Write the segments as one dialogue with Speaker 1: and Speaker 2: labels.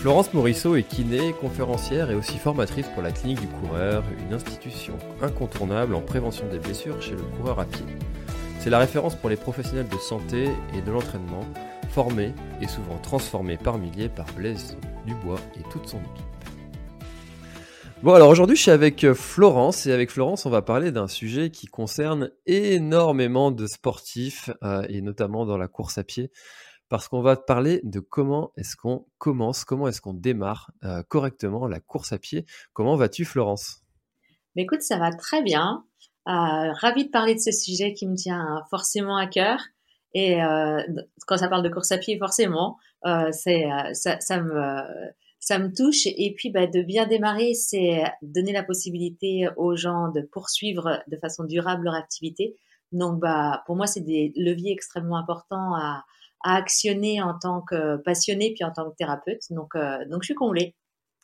Speaker 1: Florence Morisseau est kiné, conférencière et aussi formatrice pour la clinique du coureur, une institution incontournable en prévention des blessures chez le coureur à pied. C'est la référence pour les professionnels de santé et de l'entraînement, formés et souvent transformés par milliers par Blaise Dubois et toute son équipe. Bon alors aujourd'hui je suis avec Florence et avec Florence on va parler d'un sujet qui concerne énormément de sportifs euh, et notamment dans la course à pied parce qu'on va parler de comment est-ce qu'on commence, comment est-ce qu'on démarre euh, correctement la course à pied. Comment vas-tu Florence?
Speaker 2: Mais Écoute, ça va très bien. Euh, ravi de parler de ce sujet qui me tient forcément à cœur. Et euh, quand ça parle de course à pied, forcément, euh, ça me touche. Et puis, bah, de bien démarrer, c'est donner la possibilité aux gens de poursuivre de façon durable leur activité. Donc, bah, pour moi, c'est des leviers extrêmement importants à, à actionner en tant que passionné puis en tant que thérapeute. Donc, euh, donc je suis comblée.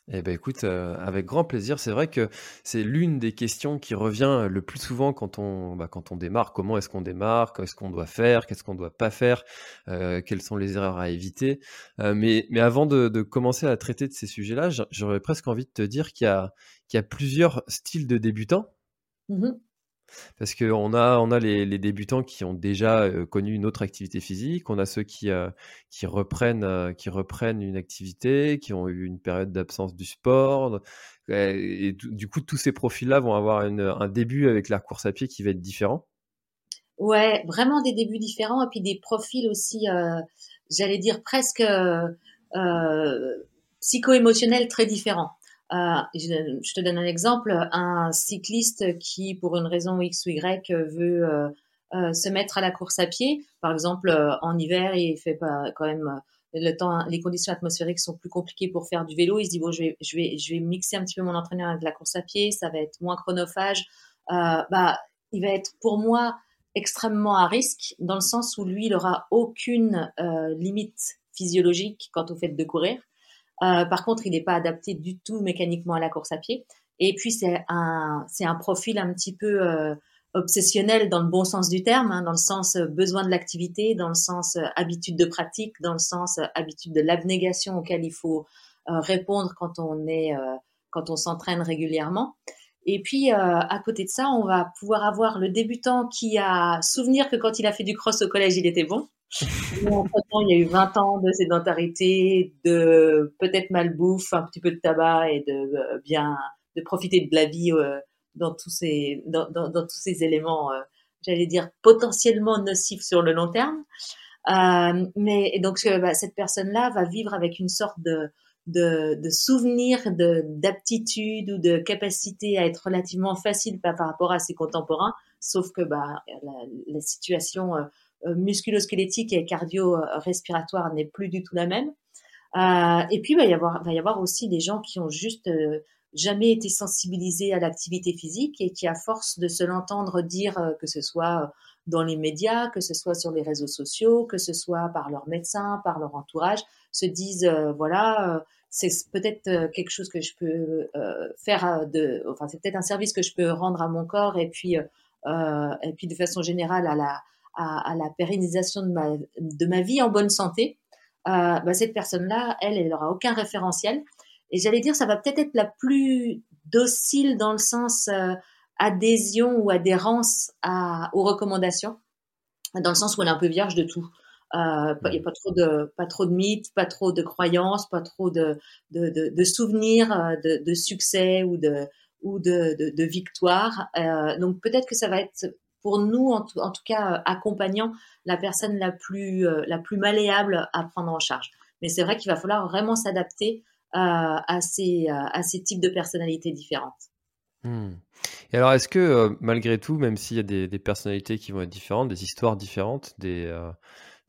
Speaker 1: Eh ben écoute, euh, avec grand plaisir. C'est vrai que c'est l'une des questions qui revient le plus souvent quand on, bah, quand on démarre. Comment est-ce qu'on démarre? Qu'est-ce qu'on doit faire? Qu'est-ce qu'on ne doit pas faire? Euh, Quelles sont les erreurs à éviter? Mais, mais avant de, de, commencer à traiter de ces sujets-là, j'aurais presque envie de te dire qu'il y a, qu'il y a plusieurs styles de débutants. Mmh parce qu'on a, on a les, débutants qui ont déjà euh, connu une autre activité physique, on a ceux qui, euh, qui, reprennent, euh, qui reprennent une activité, qui ont eu une période d'absence du sport. Et, du coup, tous ces profils-là vont avoir un début avec la course à pied qui va être différent.
Speaker 2: Ouais, vraiment des débuts différents et puis des profils aussi, j'allais dire presque psycho-émotionnels très différents. Euh, je, te donne un exemple, un cycliste qui, pour une raison X ou Y, veut euh, euh, se mettre à la course à pied, par exemple en hiver, il fait pas quand même les conditions atmosphériques sont plus compliquées pour faire du vélo. Il se dit bon, je vais, je vais, je vais mixer un petit peu mon entraînement avec la course à pied, ça va être moins chronophage. bah, il va être pour moi extrêmement à risque dans le sens où lui, il aura aucune limite physiologique quant au fait de courir. Euh, par contre, il n'est pas adapté du tout mécaniquement à la course à pied. Et puis, c'est un, c'est un profil un petit peu euh, obsessionnel dans le bon sens du terme, hein, dans le sens euh, besoin de l'activité, dans le sens habitude de pratique, dans le sens habitude de l'abnégation auquel il faut répondre quand on est, quand on s'entraîne régulièrement. Et puis, à côté de ça, on va pouvoir avoir le débutant qui a souvenir que quand il a fait du cross au collège, il était bon il y a eu 20 ans de sédentarité, de peut-être malbouffe, un petit peu de tabac et de euh, bien de profiter de la vie euh, dans tous ces dans, dans, tous ces éléments, euh, j'allais dire potentiellement nocifs sur le long terme. mais donc bah, cette personne-là va vivre avec une sorte de de, de souvenir de d'aptitude ou de capacité à être relativement facile par, rapport à ses contemporains, sauf que bah la, situation musculo-squelettique et cardio-respiratoire n'est plus du tout la même. Euh, et puis, il va y avoir, va y avoir aussi des gens qui ont juste euh, jamais été sensibilisés à l'activité physique et qui, à force de se l'entendre dire, que ce soit dans les médias, que ce soit sur les réseaux sociaux, que ce soit par leurs médecins, par leur entourage, se disent, voilà, c'est peut-être quelque chose que je peux faire de, enfin, c'est peut-être un service que je peux rendre à mon corps et puis, et puis de façon générale à la, à, la pérennisation de ma, de ma vie en bonne santé, euh, bah, cette personne-là, elle, elle n'aura aucun référentiel. Et j'allais dire, ça va peut-être être la plus docile dans le sens euh, adhésion ou adhérence à, aux recommandations, dans le sens où elle est un peu vierge de tout. Euh, il n'y a pas trop de pas trop de mythes, pas trop de croyances, pas trop de de, de, souvenirs euh, de, de, succès ou de ou de, de, victoire. Euh, donc peut-être que ça va être pour nous, en tout, cas, accompagnant la personne la plus, la plus malléable à prendre en charge. Mais c'est vrai qu'il va falloir vraiment s'adapter à, ces, à ces types de personnalités différentes.
Speaker 1: Hmm. Et alors, est-ce que malgré tout, même s'il y a des, personnalités qui vont être différentes, des histoires différentes, des,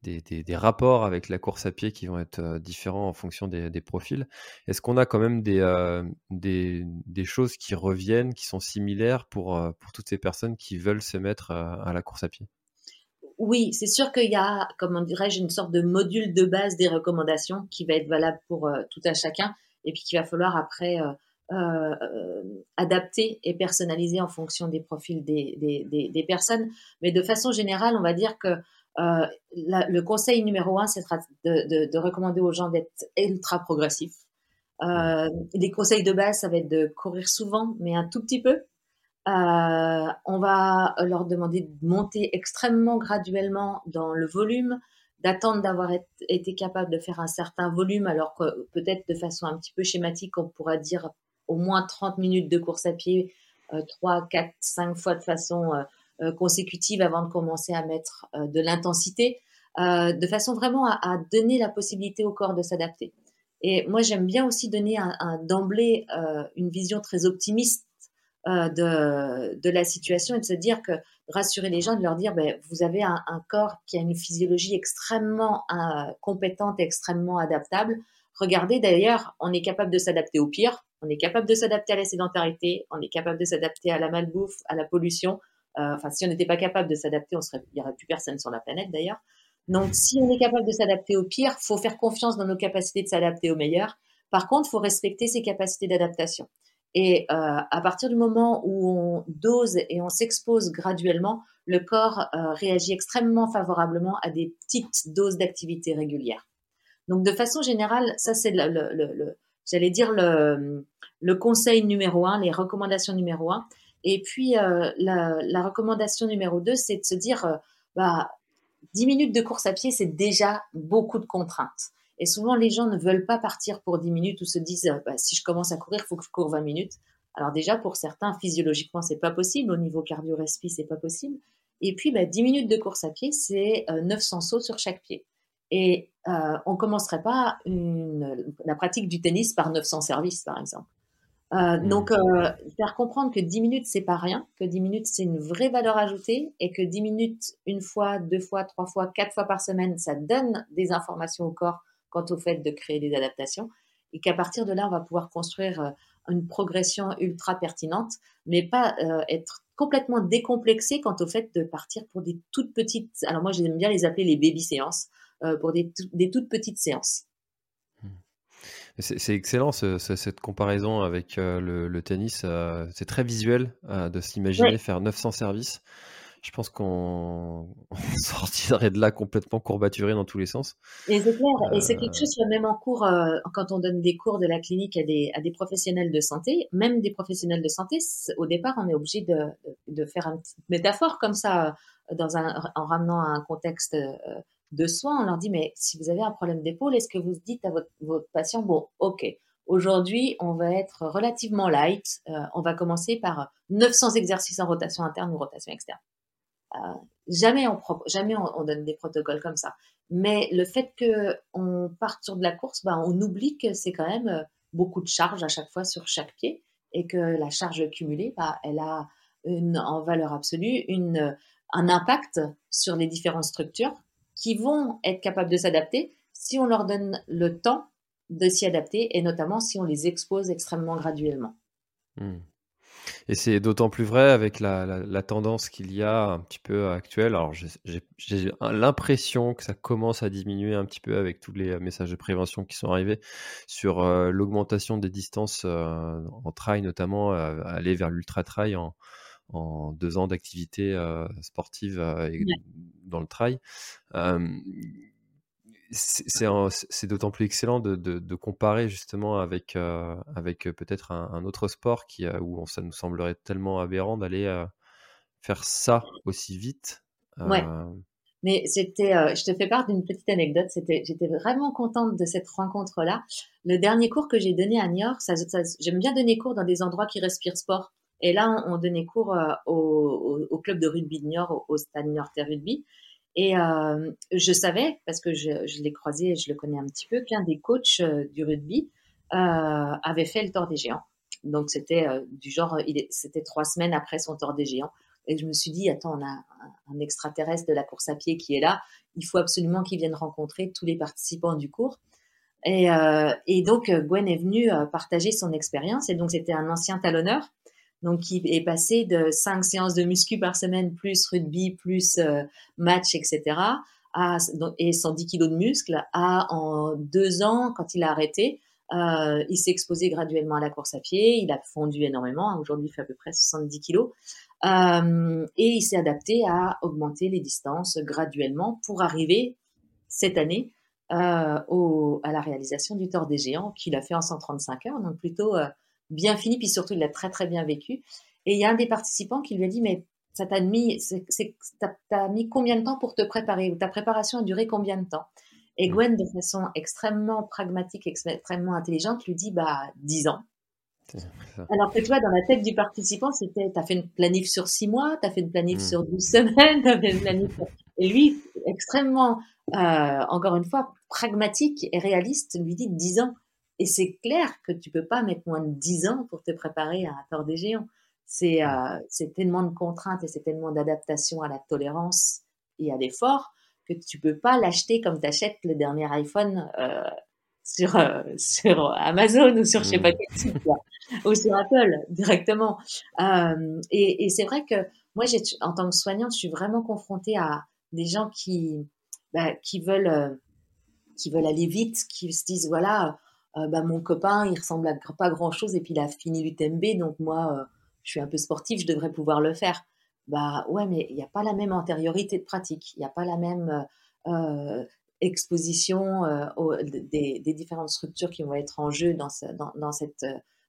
Speaker 1: des, rapports avec la course à pied qui vont être différents en fonction des, profils. Est-ce qu'on a quand même des, des, choses qui reviennent, qui sont similaires pour, pour toutes ces personnes qui veulent se mettre à la course à pied?
Speaker 2: Oui, c'est sûr qu'il y a, comment dirais-je, une sorte de module de base des recommandations qui va être valable pour tout à chacun et puis qu'il va falloir après adapter et personnaliser en fonction des profils des, des, des, personnes. Mais de façon générale, on va dire que euh, le conseil numéro un, c'est de, de, recommander aux gens d'être ultra progressifs. Euh, les conseils de base, ça va être de courir souvent, mais un tout petit peu. Euh, on va leur demander de monter extrêmement graduellement dans le volume, d'attendre d'avoir été capable de faire un certain volume, alors que peut-être de façon un petit peu schématique, on pourra dire au moins 30 minutes de course à pied, 3, 4, 5 fois de façon euh, consécutive avant de commencer à mettre euh, de l'intensité, euh, de façon vraiment à, donner la possibilité au corps de s'adapter. Et moi, j'aime bien aussi donner d'emblée une vision très optimiste de, de, la situation et de se dire que rassurer les gens, de leur dire ben, vous avez un, corps qui a une physiologie extrêmement compétente, extrêmement adaptable. Regardez d'ailleurs, on est capable de s'adapter au pire, on est capable de s'adapter à la sédentarité, on est capable de s'adapter à la malbouffe, à la pollution. Euh, enfin, si on n'était pas capable de s'adapter, on il n'y aurait plus personne sur la planète d'ailleurs. Donc, si on est capable de s'adapter au pire, faut faire confiance dans nos capacités de s'adapter au meilleur. Par contre, faut respecter ses capacités d'adaptation. Et euh, à partir du moment où on dose et on s'expose graduellement, le corps euh, réagit extrêmement favorablement à des petites doses d'activité régulière. Donc, de façon générale, ça c'est le, j'allais dire le conseil numéro un, les recommandations numéro un. Et puis, euh, la, recommandation numéro deux, c'est de se dire, euh, bah, 10 minutes de course à pied, c'est déjà beaucoup de contraintes. Et souvent, les gens ne veulent pas partir pour 10 minutes ou se disent, euh, bah, si je commence à courir, il faut que je cours 20 minutes. Alors déjà, pour certains, physiologiquement, c'est pas possible. Au niveau cardio-respi, c'est pas possible. Et puis, bah, 10 minutes de course à pied, c'est 900 sauts sur chaque pied. Et on commencerait pas la pratique du tennis par 900 services, par exemple. Euh, mmh. Donc, euh, faire comprendre que 10 minutes, c'est pas rien, que 10 minutes, c'est une vraie valeur ajoutée et que 10 minutes, une fois, deux fois, trois fois, quatre fois par semaine, ça donne des informations au corps quant au fait de créer des adaptations et qu'à partir de là, on va pouvoir construire euh, une progression ultra pertinente, mais pas euh, être complètement décomplexé quant au fait de partir pour des toutes petites, alors moi j'aime bien les appeler les baby séances, euh, pour des, des toutes petites séances.
Speaker 1: C'est excellent cette comparaison avec euh, le, tennis. Euh, c'est très visuel euh, de s'imaginer faire 900 services. Je pense qu'on sortirait de là complètement courbaturé dans tous les sens.
Speaker 2: Et c'est clair, et c'est quelque chose même en cours, quand on donne des cours de la clinique à des, à des professionnels de santé, même des professionnels de santé, au départ, on est obligé de, de, faire une petite métaphore comme ça, dans un, en ramenant à un contexte de soins, on leur dit, mais si vous avez un problème d'épaule, est-ce que vous dites à votre, patient, bon, ok, aujourd'hui, on va être relativement light, euh, on va commencer par 900 exercices en rotation interne ou rotation externe. Euh, jamais on, jamais on, donne des protocoles comme ça. Mais le fait qu'on parte sur de la course, ben, on oublie que c'est quand même euh, beaucoup de charges à chaque fois sur chaque pied et que la charge cumulée, ben, elle a une, en valeur absolue une, un impact sur les différentes structures qui vont être capables de s'adapter si on leur donne le temps de s'y adapter et notamment si on les expose extrêmement graduellement.
Speaker 1: Hmm. Et c'est d'autant plus vrai avec la, tendance qu'il y a un petit peu actuelle. Alors j'ai l'impression que ça commence à diminuer un petit peu avec tous les messages de prévention qui sont arrivés sur euh, l'augmentation des distances euh, en trail, notamment euh, aller vers l'ultra trail en, en deux ans d'activité sportive dans le trail. c'est d'autant plus excellent de, comparer justement avec, avec peut-être un, autre sport qui, où ça nous semblerait tellement aberrant d'aller faire ça aussi vite.
Speaker 2: Ouais. Mais c'était, je te fais part d'une petite anecdote. C'était, j'étais vraiment contente de cette rencontre-là. Le dernier cours que j'ai donné à Niort, ça, j'aime bien donner cours dans des endroits qui respirent sport Et là, on, donnait cours au, club de rugby de Niort, au, Stade Niort Rugby. Et je savais, parce que je, l'ai croisé et je le connais un petit peu, qu'un des coachs du rugby avait fait le tort des géants. Donc c'était du genre, c'était trois semaines après son tort des géants. Et je me suis dit, attends, on a un, extraterrestre de la course à pied qui est là. Il faut absolument qu'il vienne rencontrer tous les participants du cours. Et, euh, donc, Gwen est venue euh, partager son expérience. Et donc, c'était un ancien talonneur. Donc, qui est passé de cinq séances de muscu par semaine, plus rugby, plus euh, match, etc., à, et 110 kilos de muscles, à en deux ans, quand il a arrêté, euh, il s'est exposé graduellement à la course à pied, il a fondu énormément, aujourd'hui il fait à peu près 70 kilos, euh, et il s'est adapté à augmenter les distances graduellement pour arriver cette année à la réalisation du Tour des Géants qu'il a fait en 135 heures, donc plutôt bien fini, puis surtout il l'a très très bien vécu. Et il y a un des participants qui lui a dit mais ça t'a mis, t'as mis combien de temps pour te préparer? Ou ta préparation a duré combien de temps? Et mm. Gwen, de façon extrêmement pragmatique, extrêmement intelligente, lui dit bah 10 ans. Alors que tu vois, dans la tête du participant, c'était t'as fait une planif sur 6 mois, t'as fait une planif mm. sur 12 semaines, t'as fait une planif. Et lui, extrêmement, euh, encore une fois, pragmatique et réaliste, lui dit 10 ans. Et c'est clair que tu peux pas mettre moins de 10 ans pour te préparer à un tort des géants. C'est euh, tellement de contraintes et c'est tellement d'adaptation à la tolérance et à l'effort que tu peux pas l'acheter comme tu achètes le dernier iPhone euh, sur, euh, sur Amazon ou sur je sais pas quel site, ou sur Apple directement. Euh, et, et c'est vrai que moi, en tant que soignante, je suis vraiment confrontée à des gens qui, bah, qui veulent, qui veulent aller vite, qui se disent voilà, bah, mon copain, il ressemble à pas grand chose et puis il a fini l'UTMB, donc moi, je suis un peu sportif, je devrais pouvoir le faire bah ouais, mais il n'y a pas la même antériorité de pratique, il n'y a pas la même euh, euh exposition euh, des, différentes structures qui vont être en jeu dans, dans, dans cette,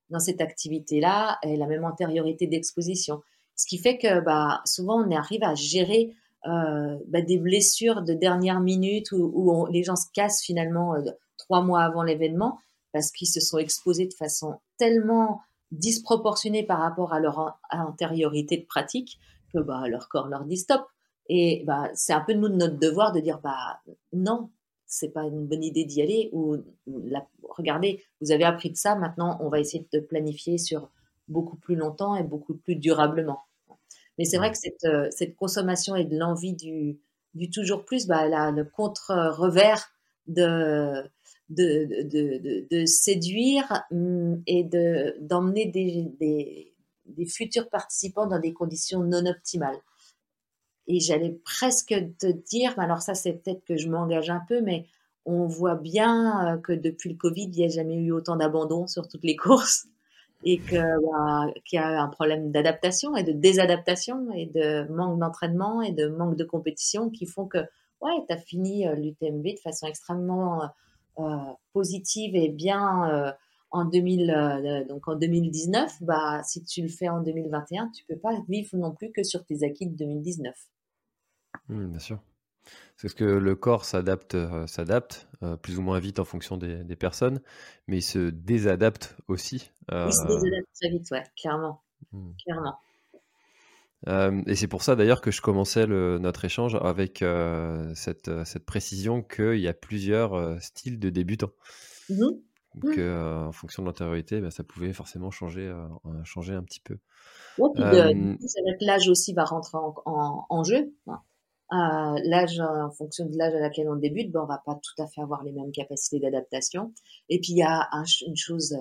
Speaker 2: dans cette activité-là, et la même antériorité d'exposition. Ce qui fait que bah, souvent on arrive à gérer euh, bah, des blessures de dernière minute où, les gens se cassent finalement euh, trois mois avant l'événement parce qu'ils se sont exposés de façon tellement disproportionnée par rapport à leur antériorité de pratique que bah, leur corps leur dit stop. Et bah, c'est un peu nous de notre devoir de dire bah non, c'est pas une bonne idée d'y aller ou, regardez, vous avez appris de ça, maintenant on va essayer de planifier sur beaucoup plus longtemps et beaucoup plus durablement. Mais c'est vrai que cette, euh, cette consommation et de l'envie du, du toujours plus, bah, elle le contre-revers de, de, de, de, séduire hum, et d'emmener des, des, futurs participants dans des conditions non optimales. Et j'allais presque te dire, alors ça c'est peut-être que je m'engage un peu, mais on voit bien euh, que depuis le Covid, il n'y a jamais eu autant d'abandon sur toutes les courses et bah, qu'il y a un problème d'adaptation et de désadaptation et de manque d'entraînement et de manque de compétition qui font que ouais, tu as fini euh, l'UTMB de façon extrêmement euh, positive et bien en 2000, euh, donc en 2019, bah, si tu le fais en 2021, tu peux pas vivre non plus que sur tes acquis de 2019.
Speaker 1: Mmh, bien sûr. C'est ce que le corps s'adapte, euh, s'adapte euh, plus ou moins vite en fonction des, des, personnes, mais il se désadapte aussi.
Speaker 2: Il se désadapte très vite, ouais, clairement. Mmh. clairement.
Speaker 1: Et c'est pour ça d'ailleurs que je commençais le, notre échange avec cette, cette, précision qu'il y a plusieurs styles de débutants. Mmh donc, mmh. euh, en fonction de l'antériorité, bah, ça pouvait forcément changer, euh, changer un petit peu.
Speaker 2: Ouais, puis l'âge aussi va rentrer en, en, jeu. Euh, l'âge, en fonction de l'âge à laquelle on débute, ben, on va pas tout à fait avoir les mêmes capacités d'adaptation. Et puis il y a une chose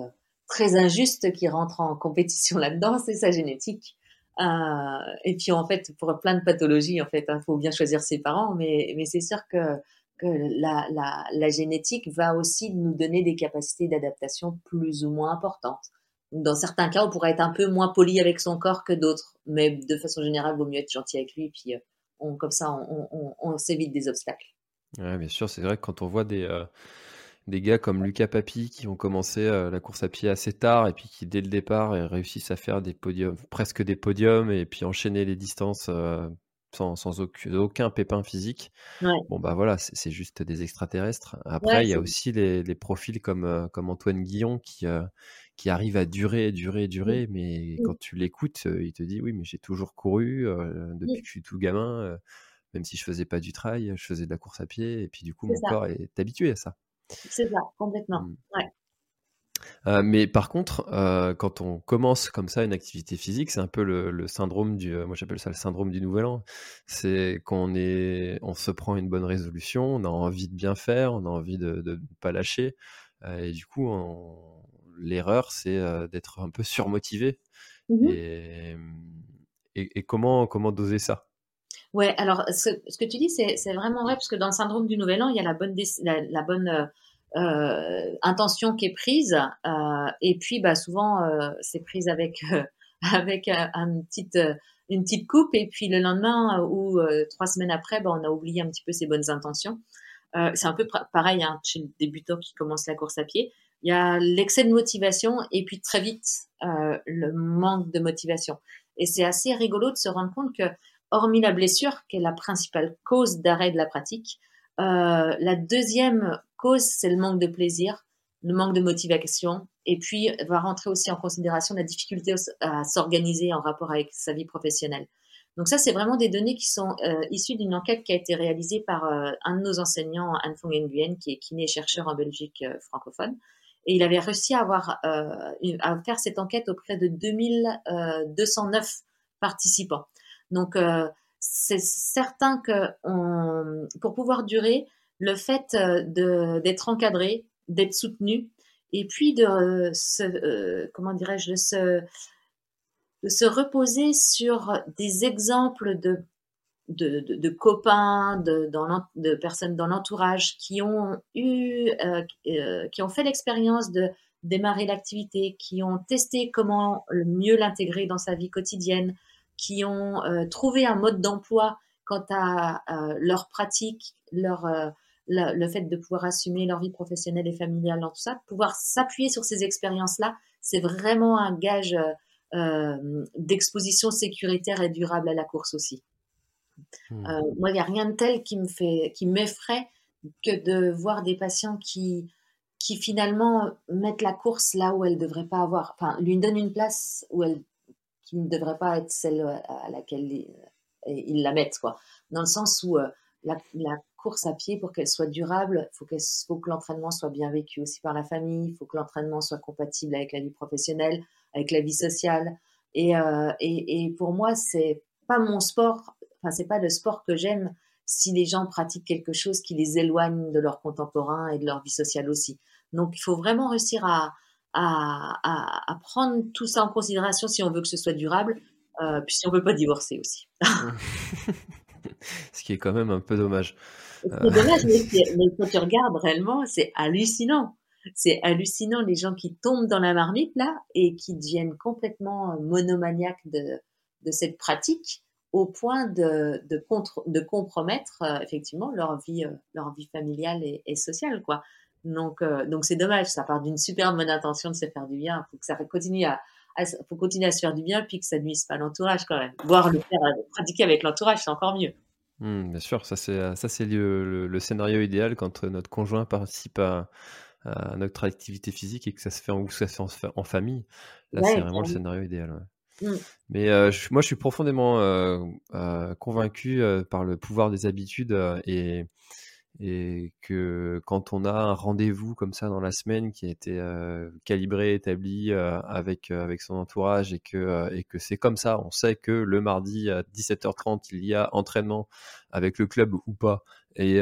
Speaker 2: très injuste qui rentre en compétition là-dedans, c'est sa génétique. Euh, et puis en fait, pour plein de pathologies, en fait, il hein, faut bien choisir ses parents, mais, mais c'est sûr que la, la, la, génétique va aussi nous donner des capacités d'adaptation plus ou moins importantes. Dans certains cas, on pourrait être un peu moins poli avec son corps que d'autres, mais de façon générale, il vaut mieux être gentil avec lui, puis euh, comme ça, on, on, s'évite des obstacles.
Speaker 1: Ouais, bien sûr, c'est vrai que quand on voit des, euh, des gars comme Lucas Papi qui ont commencé euh, la course à pied assez tard et puis qui, dès le départ, réussissent à faire des podiums, presque des podiums et puis enchaîner les distances sans, sans aucun, pépin physique, bon bah voilà, c'est juste des extraterrestres. Après, il y a aussi les, les, profils comme, comme Antoine Guillon qui, qui arrive à durer, durer, durer, mais quand tu l'écoutes, il te dit oui, mais j'ai toujours couru depuis que je suis tout gamin, même si je faisais pas du trail, je faisais de la course à pied, et puis du coup, mon corps est habitué à ça.
Speaker 2: C'est ça, complètement. Mmh. Ouais.
Speaker 1: Euh, mais par contre, euh, quand on commence comme ça une activité physique, c'est un peu le, syndrome du, euh, moi j'appelle ça le syndrome du nouvel an. C'est qu'on est, on se prend une bonne résolution, on a envie de bien faire, on a envie de ne pas lâcher, et du coup, l'erreur c'est d'être un peu surmotivé. Mmh et, comment comment doser ça?
Speaker 2: Ouais, alors ce, que tu dis, c'est vraiment vrai, parce que dans le syndrome du Nouvel An, il y a la bonne, la bonne euh, intention qui est prise. Euh, et puis, bah, souvent, euh, c'est prise avec avec un, petite une petite coupe. Et puis le lendemain ou trois semaines après, bah, on a oublié un petit peu ses bonnes intentions. c'est un peu pareil hein, chez le débutant qui commence la course à pied. Il y a l'excès de motivation et puis très vite le manque de motivation. Et c'est assez rigolo de se rendre compte que, hormis la blessure, qui est la principale cause d'arrêt de la pratique, euh, la deuxième cause, c'est le manque de plaisir, le manque de motivation, et puis va rentrer aussi en considération la difficulté à s'organiser en rapport avec sa vie professionnelle. Donc ça, c'est vraiment des données qui sont euh, issues d'une enquête qui a été réalisée par euh, un de nos enseignants, Anne Fong Nguyen, qui est kiné chercheur en Belgique francophone. Et il avait réussi à, avoir, à faire cette enquête auprès de 2209 participants. Donc, c'est certain que pour pouvoir durer, le fait euh, d'être encadré, d'être soutenu, et puis de se, euh, comment dirais-je, de se, de se reposer sur des exemples de, copains, de, personnes dans l'entourage qui ont eu, euh, qui ont fait l'expérience de démarrer l'activité, qui ont testé comment mieux l'intégrer dans sa vie quotidienne, qui ont euh, trouvé un mode d'emploi quant à euh, leur pratique, leur, euh, le, fait de pouvoir assumer leur vie professionnelle et familiale dans tout ça, pouvoir s'appuyer sur ces expériences-là, c'est vraiment un gage d'exposition sécuritaire et durable à la course aussi. Hmm. moi, il n'y a rien de tel qui me fait, qui m'effraie que de voir des patients qui, qui finalement mettent la course là où elle ne devrait pas avoir, enfin, lui donnent une place où elle qui ne devrait pas être celle euh, à laquelle ils, la mettent, quoi. Dans le sens où euh, la, course à pied, pour qu'elle soit durable, il faut, faut, que l'entraînement soit bien vécu aussi par la famille, il faut que l'entraînement soit compatible avec la vie professionnelle, avec la vie sociale. Et, euh, et, et pour moi, c'est pas mon sport, enfin, c'est pas le sport que j'aime si les gens pratiquent quelque chose qui les éloigne de leurs contemporains et de leur vie sociale aussi. Donc, il faut vraiment réussir à, à, prendre tout ça en considération si on veut que ce soit durable, euh, puis si on veut pas divorcer aussi.
Speaker 1: ce qui est quand même un peu dommage.
Speaker 2: C'est dommage, mais, quand tu regardes réellement, c'est hallucinant. C'est hallucinant les gens qui tombent dans la marmite là et qui deviennent complètement monomaniaques de, de cette pratique au point de, de, contre, de compromettre euh, effectivement leur vie, euh, leur vie familiale et, et sociale. quoi. Donc, euh, donc c'est dommage. Ça part d'une super bonne intention de se faire du bien. Faut que ça continue à, faut continuer à se faire du bien, puis que ça nuise pas l'entourage quand même. Voir le faire euh, pratiquer avec l'entourage, c'est encore mieux.
Speaker 1: Mmh, bien sûr, ça c'est ça c'est le, le, scénario idéal quand euh, notre conjoint participe à, notre activité physique et que ça se fait en, ça se fait en, famille. Là, c'est vraiment le scénario idéal. Mmh. Mais moi, je suis profondément convaincu par le pouvoir des habitudes et et que quand on a un rendez-vous comme ça dans la semaine qui a été calibré, établi avec avec son entourage et que que c'est comme ça, on sait que le mardi à 17h30 il y a entraînement avec le club ou pas. Et,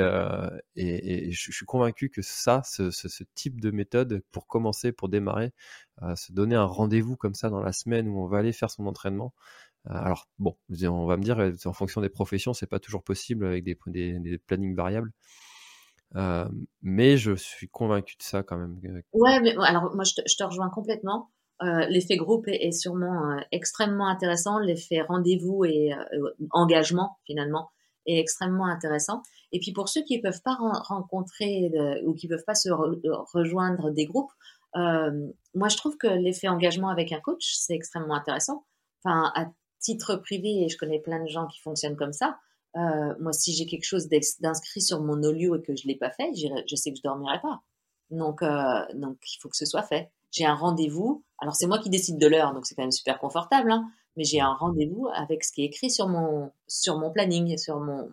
Speaker 1: et, je, suis convaincu que ça, ce, ce, type de méthode pour commencer, pour démarrer, se donner un rendez-vous comme ça dans la semaine où on va aller faire son entraînement, alors bon, on va me dire, en fonction des professions, c'est pas toujours possible avec des, plannings variables. Euh, mais je suis convaincu de ça quand même.
Speaker 2: Ouais, mais alors moi je te, rejoins complètement. Euh, l'effet groupe est, sûrement euh, extrêmement intéressant. L'effet rendez-vous et engagement finalement est extrêmement intéressant. Et puis pour ceux qui ne peuvent pas rencontrer ou qui ne peuvent pas se rejoindre des groupes, moi je trouve que l'effet engagement avec un coach c'est extrêmement intéressant. Enfin, à titre privé, et je connais plein de gens qui fonctionnent comme ça, euh, moi, si j'ai quelque chose d'inscrit sur mon olio et que je ne l'ai pas fait, je sais que je dormirai pas. Donc, euh, donc, il faut que ce soit fait. J'ai un rendez-vous. Alors, c'est moi qui décide de l'heure, donc c'est quand même super confortable. Hein, mais j'ai un rendez-vous avec ce qui est écrit sur mon, sur mon planning, sur mon,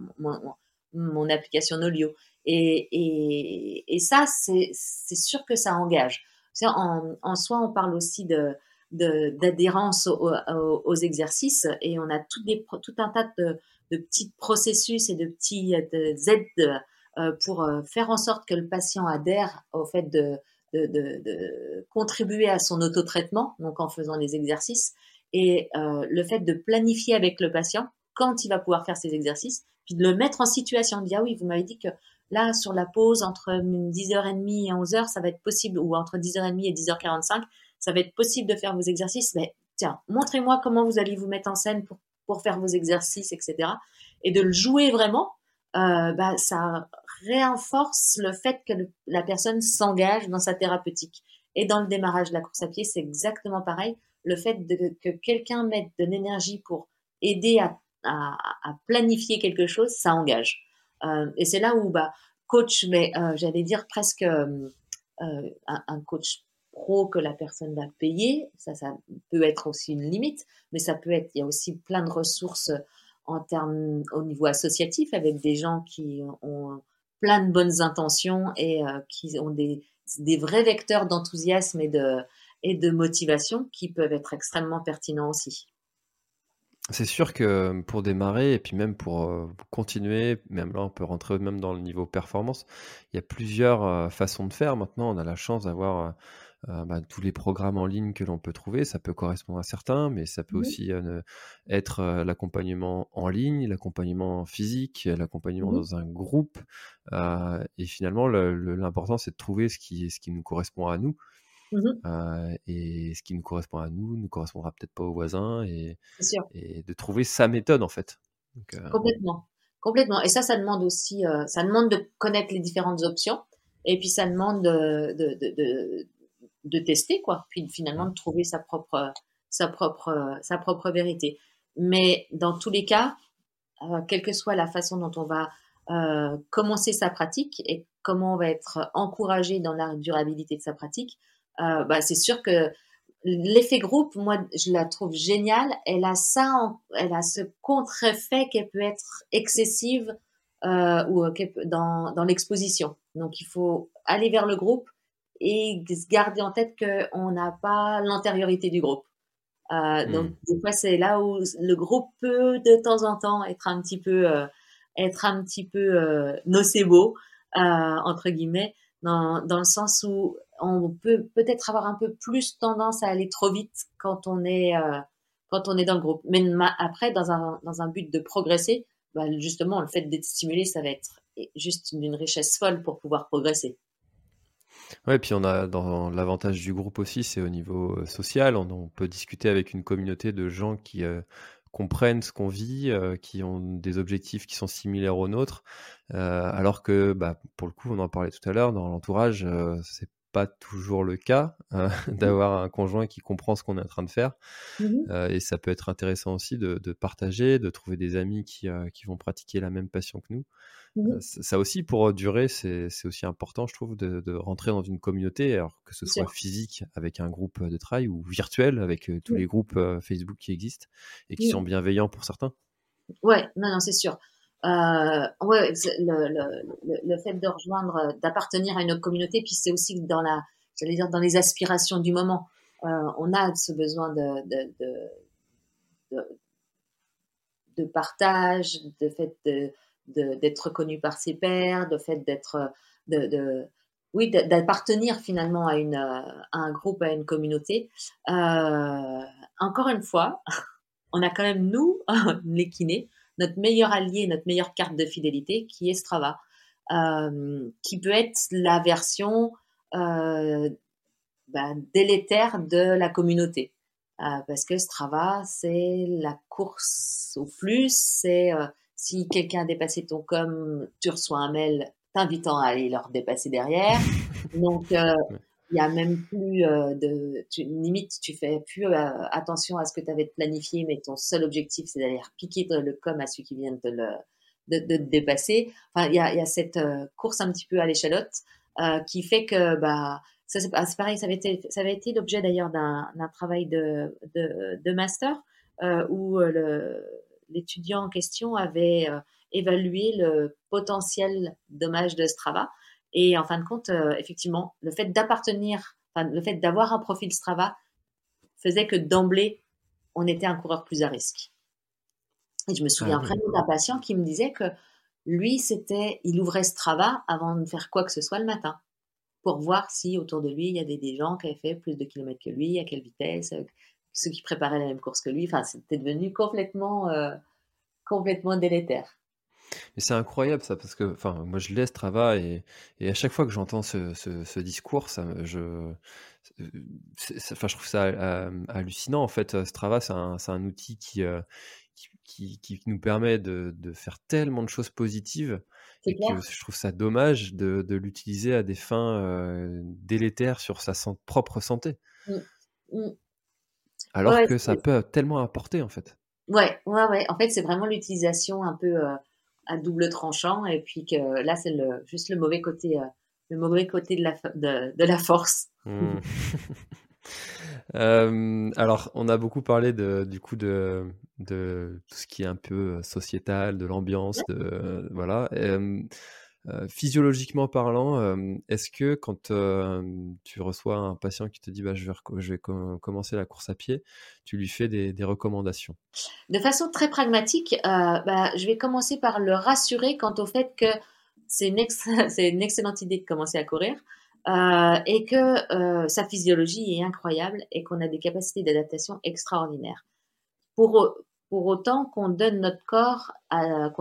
Speaker 2: mon, application Nolio. Et, et, et ça, c'est sûr que ça engage. En, en soi, on parle aussi de d'adhérence aux, exercices et on a tout, un tas de, petits processus et de petits aides euh, pour euh, faire en sorte que le patient adhère au fait de, contribuer à son autotraitement, donc en faisant des exercices, et euh, le fait de planifier avec le patient quand il va pouvoir faire ses exercices, puis de le mettre en situation, de dire ah oui, vous m'avez dit que là, sur la pause entre 10h30 et 11h, ça va être possible, ou entre 10h30 et 10h45, ça va être possible de faire vos exercices, mais tiens, montrez-moi comment vous allez vous mettre en scène pour pour faire vos exercices, etc. Et de le jouer vraiment, euh, bah, ça renforce le fait que la personne s'engage dans sa thérapeutique. Et dans le démarrage de la course à pied, c'est exactement pareil. Le fait que quelqu'un mette de l'énergie pour aider à, planifier quelque chose, ça engage. Euh, et c'est là où, bah, coach, mais euh, j'allais dire presque un, coach pro que la personne va payer. Ça, ça peut être aussi une limite, mais ça peut être, il y a aussi plein de ressources en termes, au niveau associatif avec des gens qui ont plein de bonnes intentions et euh, qui ont des, des vrais vecteurs d'enthousiasme et de, et de motivation qui peuvent être extrêmement pertinents aussi.
Speaker 1: C'est sûr que pour démarrer et puis même pour euh, continuer, même là on peut rentrer même dans le niveau performance, il y a plusieurs euh, façons de faire. Maintenant, on a la chance d'avoir euh, bah, tous les programmes en ligne que l'on peut trouver. Ça peut correspondre à certains, mais ça peut aussi euh, être euh, l'accompagnement en ligne, l'accompagnement physique, l'accompagnement dans un groupe. et finalement, l'important, c'est de trouver ce qui, ce qui nous correspond à nous. Mmh et ce qui nous correspond à nous ne correspondra peut-être pas aux voisins et, et, de trouver sa méthode en fait.
Speaker 2: Complètement. Complètement. Et ça, ça demande aussi, ça demande de connaître les différentes options. Et puis ça demande de, de, de tester, quoi, puis finalement de trouver sa propre, sa propre, sa propre vérité. Mais dans tous les cas, euh, quelle que soit la façon dont on va euh, commencer sa pratique et comment on va être encouragé dans la durabilité de sa pratique, euh, bah, c'est sûr que l'effet groupe, moi, je la trouve géniale. Elle a ça, elle a ce contre-effet qu'elle peut être excessive ou dans, dans l'exposition. Donc, il faut aller vers le groupe et garder en tête qu'on n'a pas l'antériorité du groupe. Euh, hmm. Donc des fois c'est là où le groupe peut de temps en temps être un petit peu euh, être un petit peu euh, nocebo euh, entre guillemets dans, dans le sens où on peut peut-être avoir un peu plus tendance à aller trop vite quand on est euh, quand on est dans le groupe. Mais après dans un dans un but de progresser, bah, justement le fait d'être stimulé ça va être juste d'une richesse folle pour pouvoir progresser.
Speaker 1: Ouais, puis on a dans l'avantage du groupe aussi, c'est au niveau euh, social. On, peut discuter avec une communauté de gens qui euh, comprennent ce qu'on vit, euh, qui ont des objectifs qui sont similaires aux nôtres. alors que, bah, pour le coup, on en parlait tout à l'heure, dans l'entourage, c'est pas toujours le cas mmh. d'avoir un conjoint qui comprend ce qu'on est en train de faire. Mmh et ça peut être intéressant aussi de, partager, de trouver des amis qui, qui vont pratiquer la même passion que nous. Mmh ça aussi, pour durer, c'est aussi important, je trouve, de, rentrer dans une communauté, alors que ce soit physique avec un groupe de travail ou virtuel avec tous les groupes Facebook qui existent et qui sont bienveillants pour certains.
Speaker 2: Ouais, non, non, c'est sûr. Euh, ouais, le, le, le, fait de rejoindre, d'appartenir à une communauté, puis c'est aussi dans la, j'allais dire, dans les aspirations du moment. Euh, on a ce besoin de, de, de, de, partage, de fait de d'être reconnu par ses pairs, de fait d'être, de, oui, d'appartenir finalement à, une, à un groupe, à une communauté. Euh, encore une fois, on a quand même, nous, les kinés, notre meilleur allié, notre meilleure carte de fidélité, qui est Strava, euh, qui peut être la version euh, ben, délétère de la communauté. Euh, parce que Strava, c'est la course au plus, c'est si quelqu'un a dépassé ton com, tu reçois un mail t'invitant à aller leur dépasser derrière. Donc, Il y a même plus de tu, limite tu fais plus attention à ce que tu avais planifié, mais ton seul objectif c'est d'aller piquer le com à celui qui vient de le de, de, dépasser. Enfin, il y a, cette course un petit peu à l'échalote qui fait que bah ça c'est pareil, ça avait été ça avait été l'objet d'ailleurs d'un travail de, de, de master où l'étudiant en question avait évaluer le potentiel dommage de Strava. Et en fin de compte, euh, effectivement, le fait d'appartenir, enfin, le fait d'avoir un profil Strava faisait que d'emblée, on était un coureur plus à risque. Et je me souviens ah vraiment d'un patient qui me disait que lui, c'était, il ouvrait Strava avant de faire quoi que ce soit le matin pour voir si autour de lui, il y a des, gens qui avaient fait plus de kilomètres que lui, à quelle vitesse, euh, ceux qui préparaient la même course que lui. Enfin, c'était devenu complètement, euh, complètement délétère.
Speaker 1: Mais c'est incroyable ça, parce que enfin, moi je laisse Strava et, et à chaque fois que j'entends ce, ce, discours, ça, je, je trouve ça euh, hallucinant. En fait, Strava, c'est un, un, outil euh, qui, qui, qui, nous permet de, de, faire tellement de choses positives. Et que je trouve ça dommage de, de l'utiliser à des fins euh, délétères sur sa propre santé. Mmh. Mmh. Alors que ça peut tellement apporter en fait.
Speaker 2: Ouais, ouais, ouais. En fait, c'est vraiment l'utilisation un peu à double tranchant et puis que là c'est le, juste le mauvais côté euh, le mauvais côté de la, de, la force. Hmm.
Speaker 1: Euh, alors, on a beaucoup parlé de, du coup de, de tout ce qui est un peu sociétal, de l'ambiance, de voilà. Euh, physiologiquement parlant, euh, est-ce que quand euh, tu reçois un patient qui te dit bah, je vais, commencer la course à pied, tu lui fais des, recommandations?
Speaker 2: De façon très pragmatique, bah, je vais commencer par le rassurer quant au fait que c'est une, excellente idée de commencer à courir et que sa physiologie est incroyable et qu'on a des capacités d'adaptation extraordinaires. Pour, pour autant qu'on donne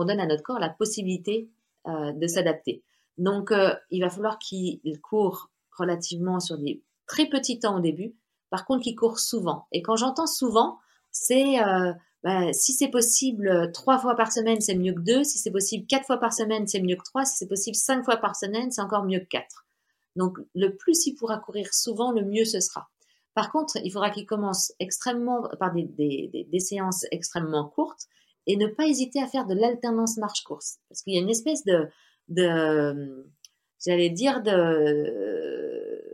Speaker 2: donne à notre corps la possibilité euh, de s'adapter. Donc, euh, il va falloir qu'il court relativement sur des très petits temps au début. Par contre, qu'il court souvent. Et quand j'entends souvent, c'est euh, bah, si c'est possible trois fois par semaine, c'est mieux que deux. Si c'est possible quatre fois par semaine, c'est mieux que trois. Si c'est possible cinq fois par semaine, c'est encore mieux que quatre. Donc, le plus il pourra courir souvent, le mieux ce sera. Par contre, il faudra qu'il commence extrêmement par des, des, séances extrêmement courtes et ne pas hésiter à faire de l'alternance marche-course. Parce qu'il y a une espèce de, de j'allais dire, de,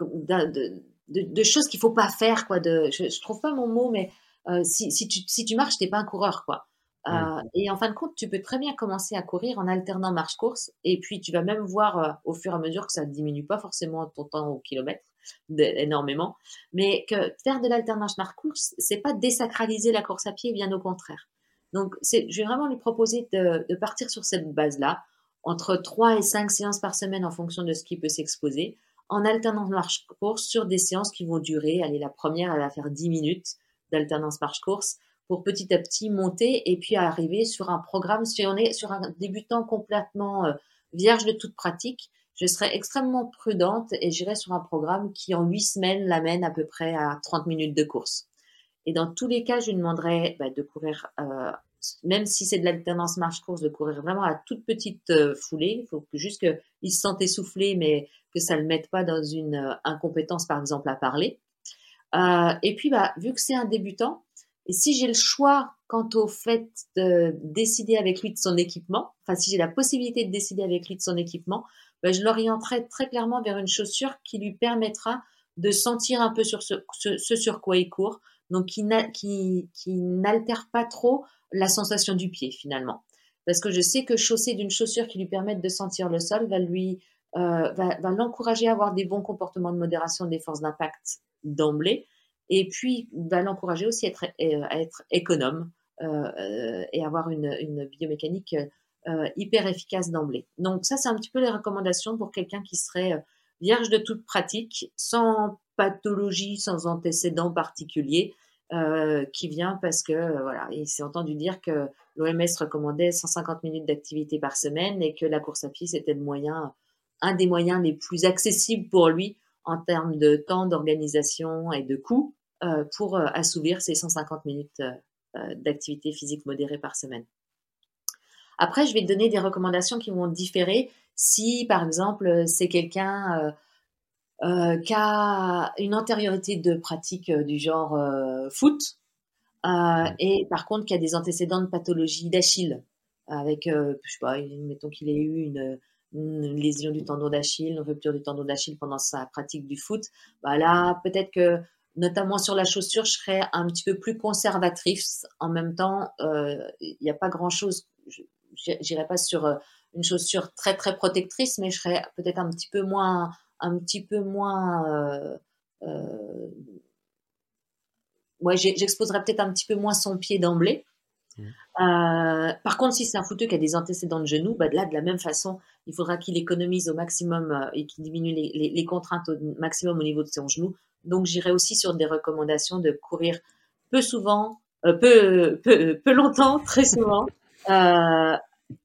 Speaker 2: de, de, choses qu'il faut pas faire, quoi. De, je, je trouve pas mon mot, mais euh, si, si, tu, si tu marches, t'es pas un coureur, quoi. Euh, et en fin de compte, tu peux très bien commencer à courir en alternant marche-course, et puis tu vas même voir euh, au fur et à mesure que ça ne diminue pas forcément ton temps au kilomètre énormément, mais que faire de l'alternance marche-course, c'est pas désacraliser la course à pied, bien au contraire. Donc, je vais vraiment lui proposer de, de partir sur cette base-là, entre 3 et 5 séances par semaine en fonction de ce qui peut s'exposer, en alternance marche-course sur des séances qui vont durer, allez, la première, elle va faire 10 minutes d'alternance marche-course, pour petit à petit monter et puis arriver sur un programme, si on est sur un débutant complètement euh, vierge de toute pratique, je serais extrêmement prudente et j'irai sur un programme qui en huit semaines l'amène à peu près à 30 minutes de course. Et dans tous les cas, je lui demanderais bah, de courir, euh, même si c'est de l'alternance marche-course, de courir vraiment à toute petite euh, foulée. Il faut juste qu'il se sente essoufflé, mais que ça ne le mette pas dans une euh, incompétence, par exemple, à parler. et puis, bah, vu que c'est un débutant, et si j'ai le choix quant au fait de décider avec lui de son équipement, enfin si j'ai la possibilité de décider avec lui de son équipement, ben, je l'orienterai très clairement vers une chaussure qui lui permettra de sentir un peu sur ce, sur quoi il court, donc qui, n'altère pas trop la sensation du pied finalement. Parce que je sais que chausser d'une chaussure qui lui permette de sentir le sol va lui euh, va, l'encourager à avoir des bons comportements de modération des forces d'impact d'emblée, et puis va l'encourager aussi à être, euh, à être économe euh, et avoir une biomécanique euh, hyper efficace d'emblée. Donc ça, c'est un petit peu les recommandations pour quelqu'un qui serait euh, vierge de toute pratique, sans pathologie, sans antécédent particulier, euh, qui vient parce que voilà, il s'est entendu dire que l'OMS recommandait 150 minutes d'activité par semaine et que la course à pied c'était le moyen, un des moyens les plus accessibles pour lui en termes de temps, d'organisation et de coût pour assouvir ces 150 minutes d'activité physique modérée par semaine. Après, je vais te donner des recommandations qui vont différer si, par exemple, c'est quelqu'un euh, qui a une antériorité de pratique du genre foot, et par contre qui a des antécédents de pathologie d'Achille, avec, je sais pas, mettons qu'il ait eu une, lésion du tendon d'Achille, une rupture du tendon d'Achille pendant sa pratique du foot, bah là, peut-être que notamment sur la chaussure, je serais un petit peu plus conservatrice. En même temps, il n'y a pas grand-chose. J'irai pas sur une chaussure très très protectrice, mais je serais peut-être un petit peu moins, un petit peu moins. Euh, euh, ouais, j'exposerais peut-être un petit peu moins son pied d'emblée. Mmh. Euh, par contre, si c'est un footeux qui a des antécédents de genoux, bah là, de la même façon, il faudra qu'il économise au maximum et qu'il diminue les, les, contraintes au maximum au niveau de son genou. Donc, j'irai aussi sur des recommandations de courir peu souvent, peu, peu, peu, longtemps, très souvent, euh,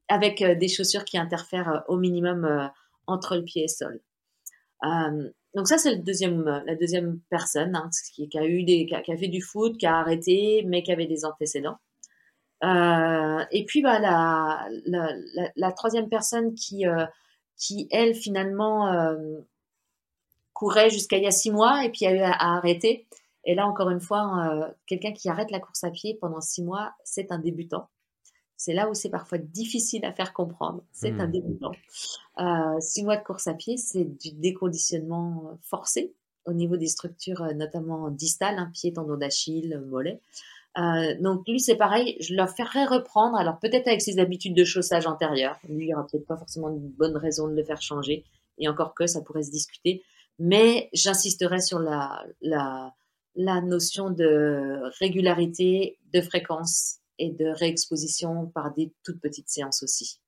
Speaker 2: avec euh, des chaussures qui interfèrent euh, au minimum entre le pied et le sol. donc ça, c'est la deuxième personne hein, qui, a fait du foot, qui a arrêté, mais qui avait des antécédents. et puis bah, la, troisième personne qui, qui elle, finalement, courait jusqu'à il y a six mois et puis a eu. Et là, encore une fois, quelqu'un qui arrête la course à pied pendant six mois, c'est un débutant. C'est là où c'est parfois difficile à faire comprendre. C'est un hmm. débutant. Euh, six mois de course à pied, c'est du déconditionnement euh, forcé au niveau des structures, euh, notamment distales, hein, pied, tendon d'Achille, mollet. donc lui, c'est pareil, je leur ferai reprendre, alors peut-être avec ses habitudes de chaussage antérieures. Lui, il n'y aura peut-être pas forcément de bonne raison de le faire changer, et encore que ça pourrait se discuter. Mais j'insisterai sur la, la, la notion de régularité, de fréquence et de réexposition par des toutes petites séances aussi.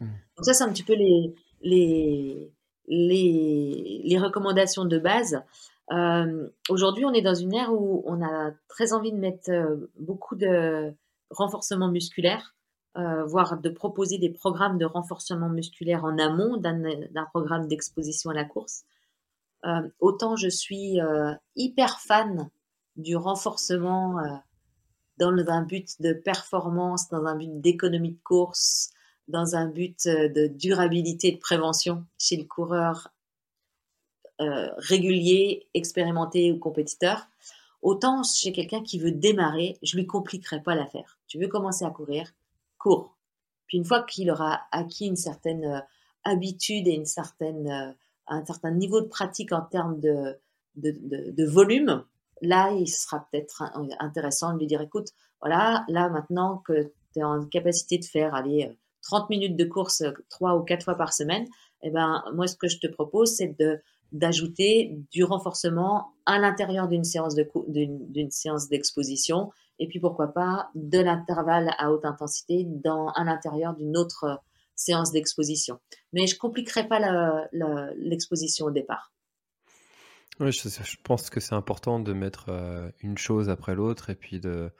Speaker 2: Mmh. Donc ça, c'est un petit peu les, les, les, les recommandations de base. Euh, Aujourd'hui, on est dans une ère où on a très envie de mettre euh, beaucoup de renforcement musculaire, euh, voire de proposer des programmes de renforcement musculaire en amont d'un programme d'exposition à la course. Euh, autant je suis hyper fan du renforcement dans un but de performance, dans un but d'économie de course, dans un but euh, de durabilité, de prévention chez le coureur euh, régulier, expérimenté ou compétiteur. Autant chez quelqu'un qui veut démarrer, je lui compliquerai pas l'affaire. Tu veux commencer à courir, cours. Puis une fois qu'il aura acquis une certaine euh, habitude et une certaine, un certain niveau de pratique en termes de, de volume, là, il sera peut-être intéressant de lui dire, écoute, voilà, là maintenant que tu es en capacité de faire, aller 30 euh, minutes de course euh, trois ou quatre fois par semaine, eh ben, moi, ce que je te propose, c'est d'ajouter du renforcement à l'intérieur d'une séance de, d'exposition, et puis pourquoi pas de l'intervalle à haute intensité dans, à l'intérieur d'une autre euh, séance d'exposition. Mais je compliquerai pas l'exposition au départ.
Speaker 1: Oui, je, pense que c'est important de mettre euh, une chose après l'autre et puis de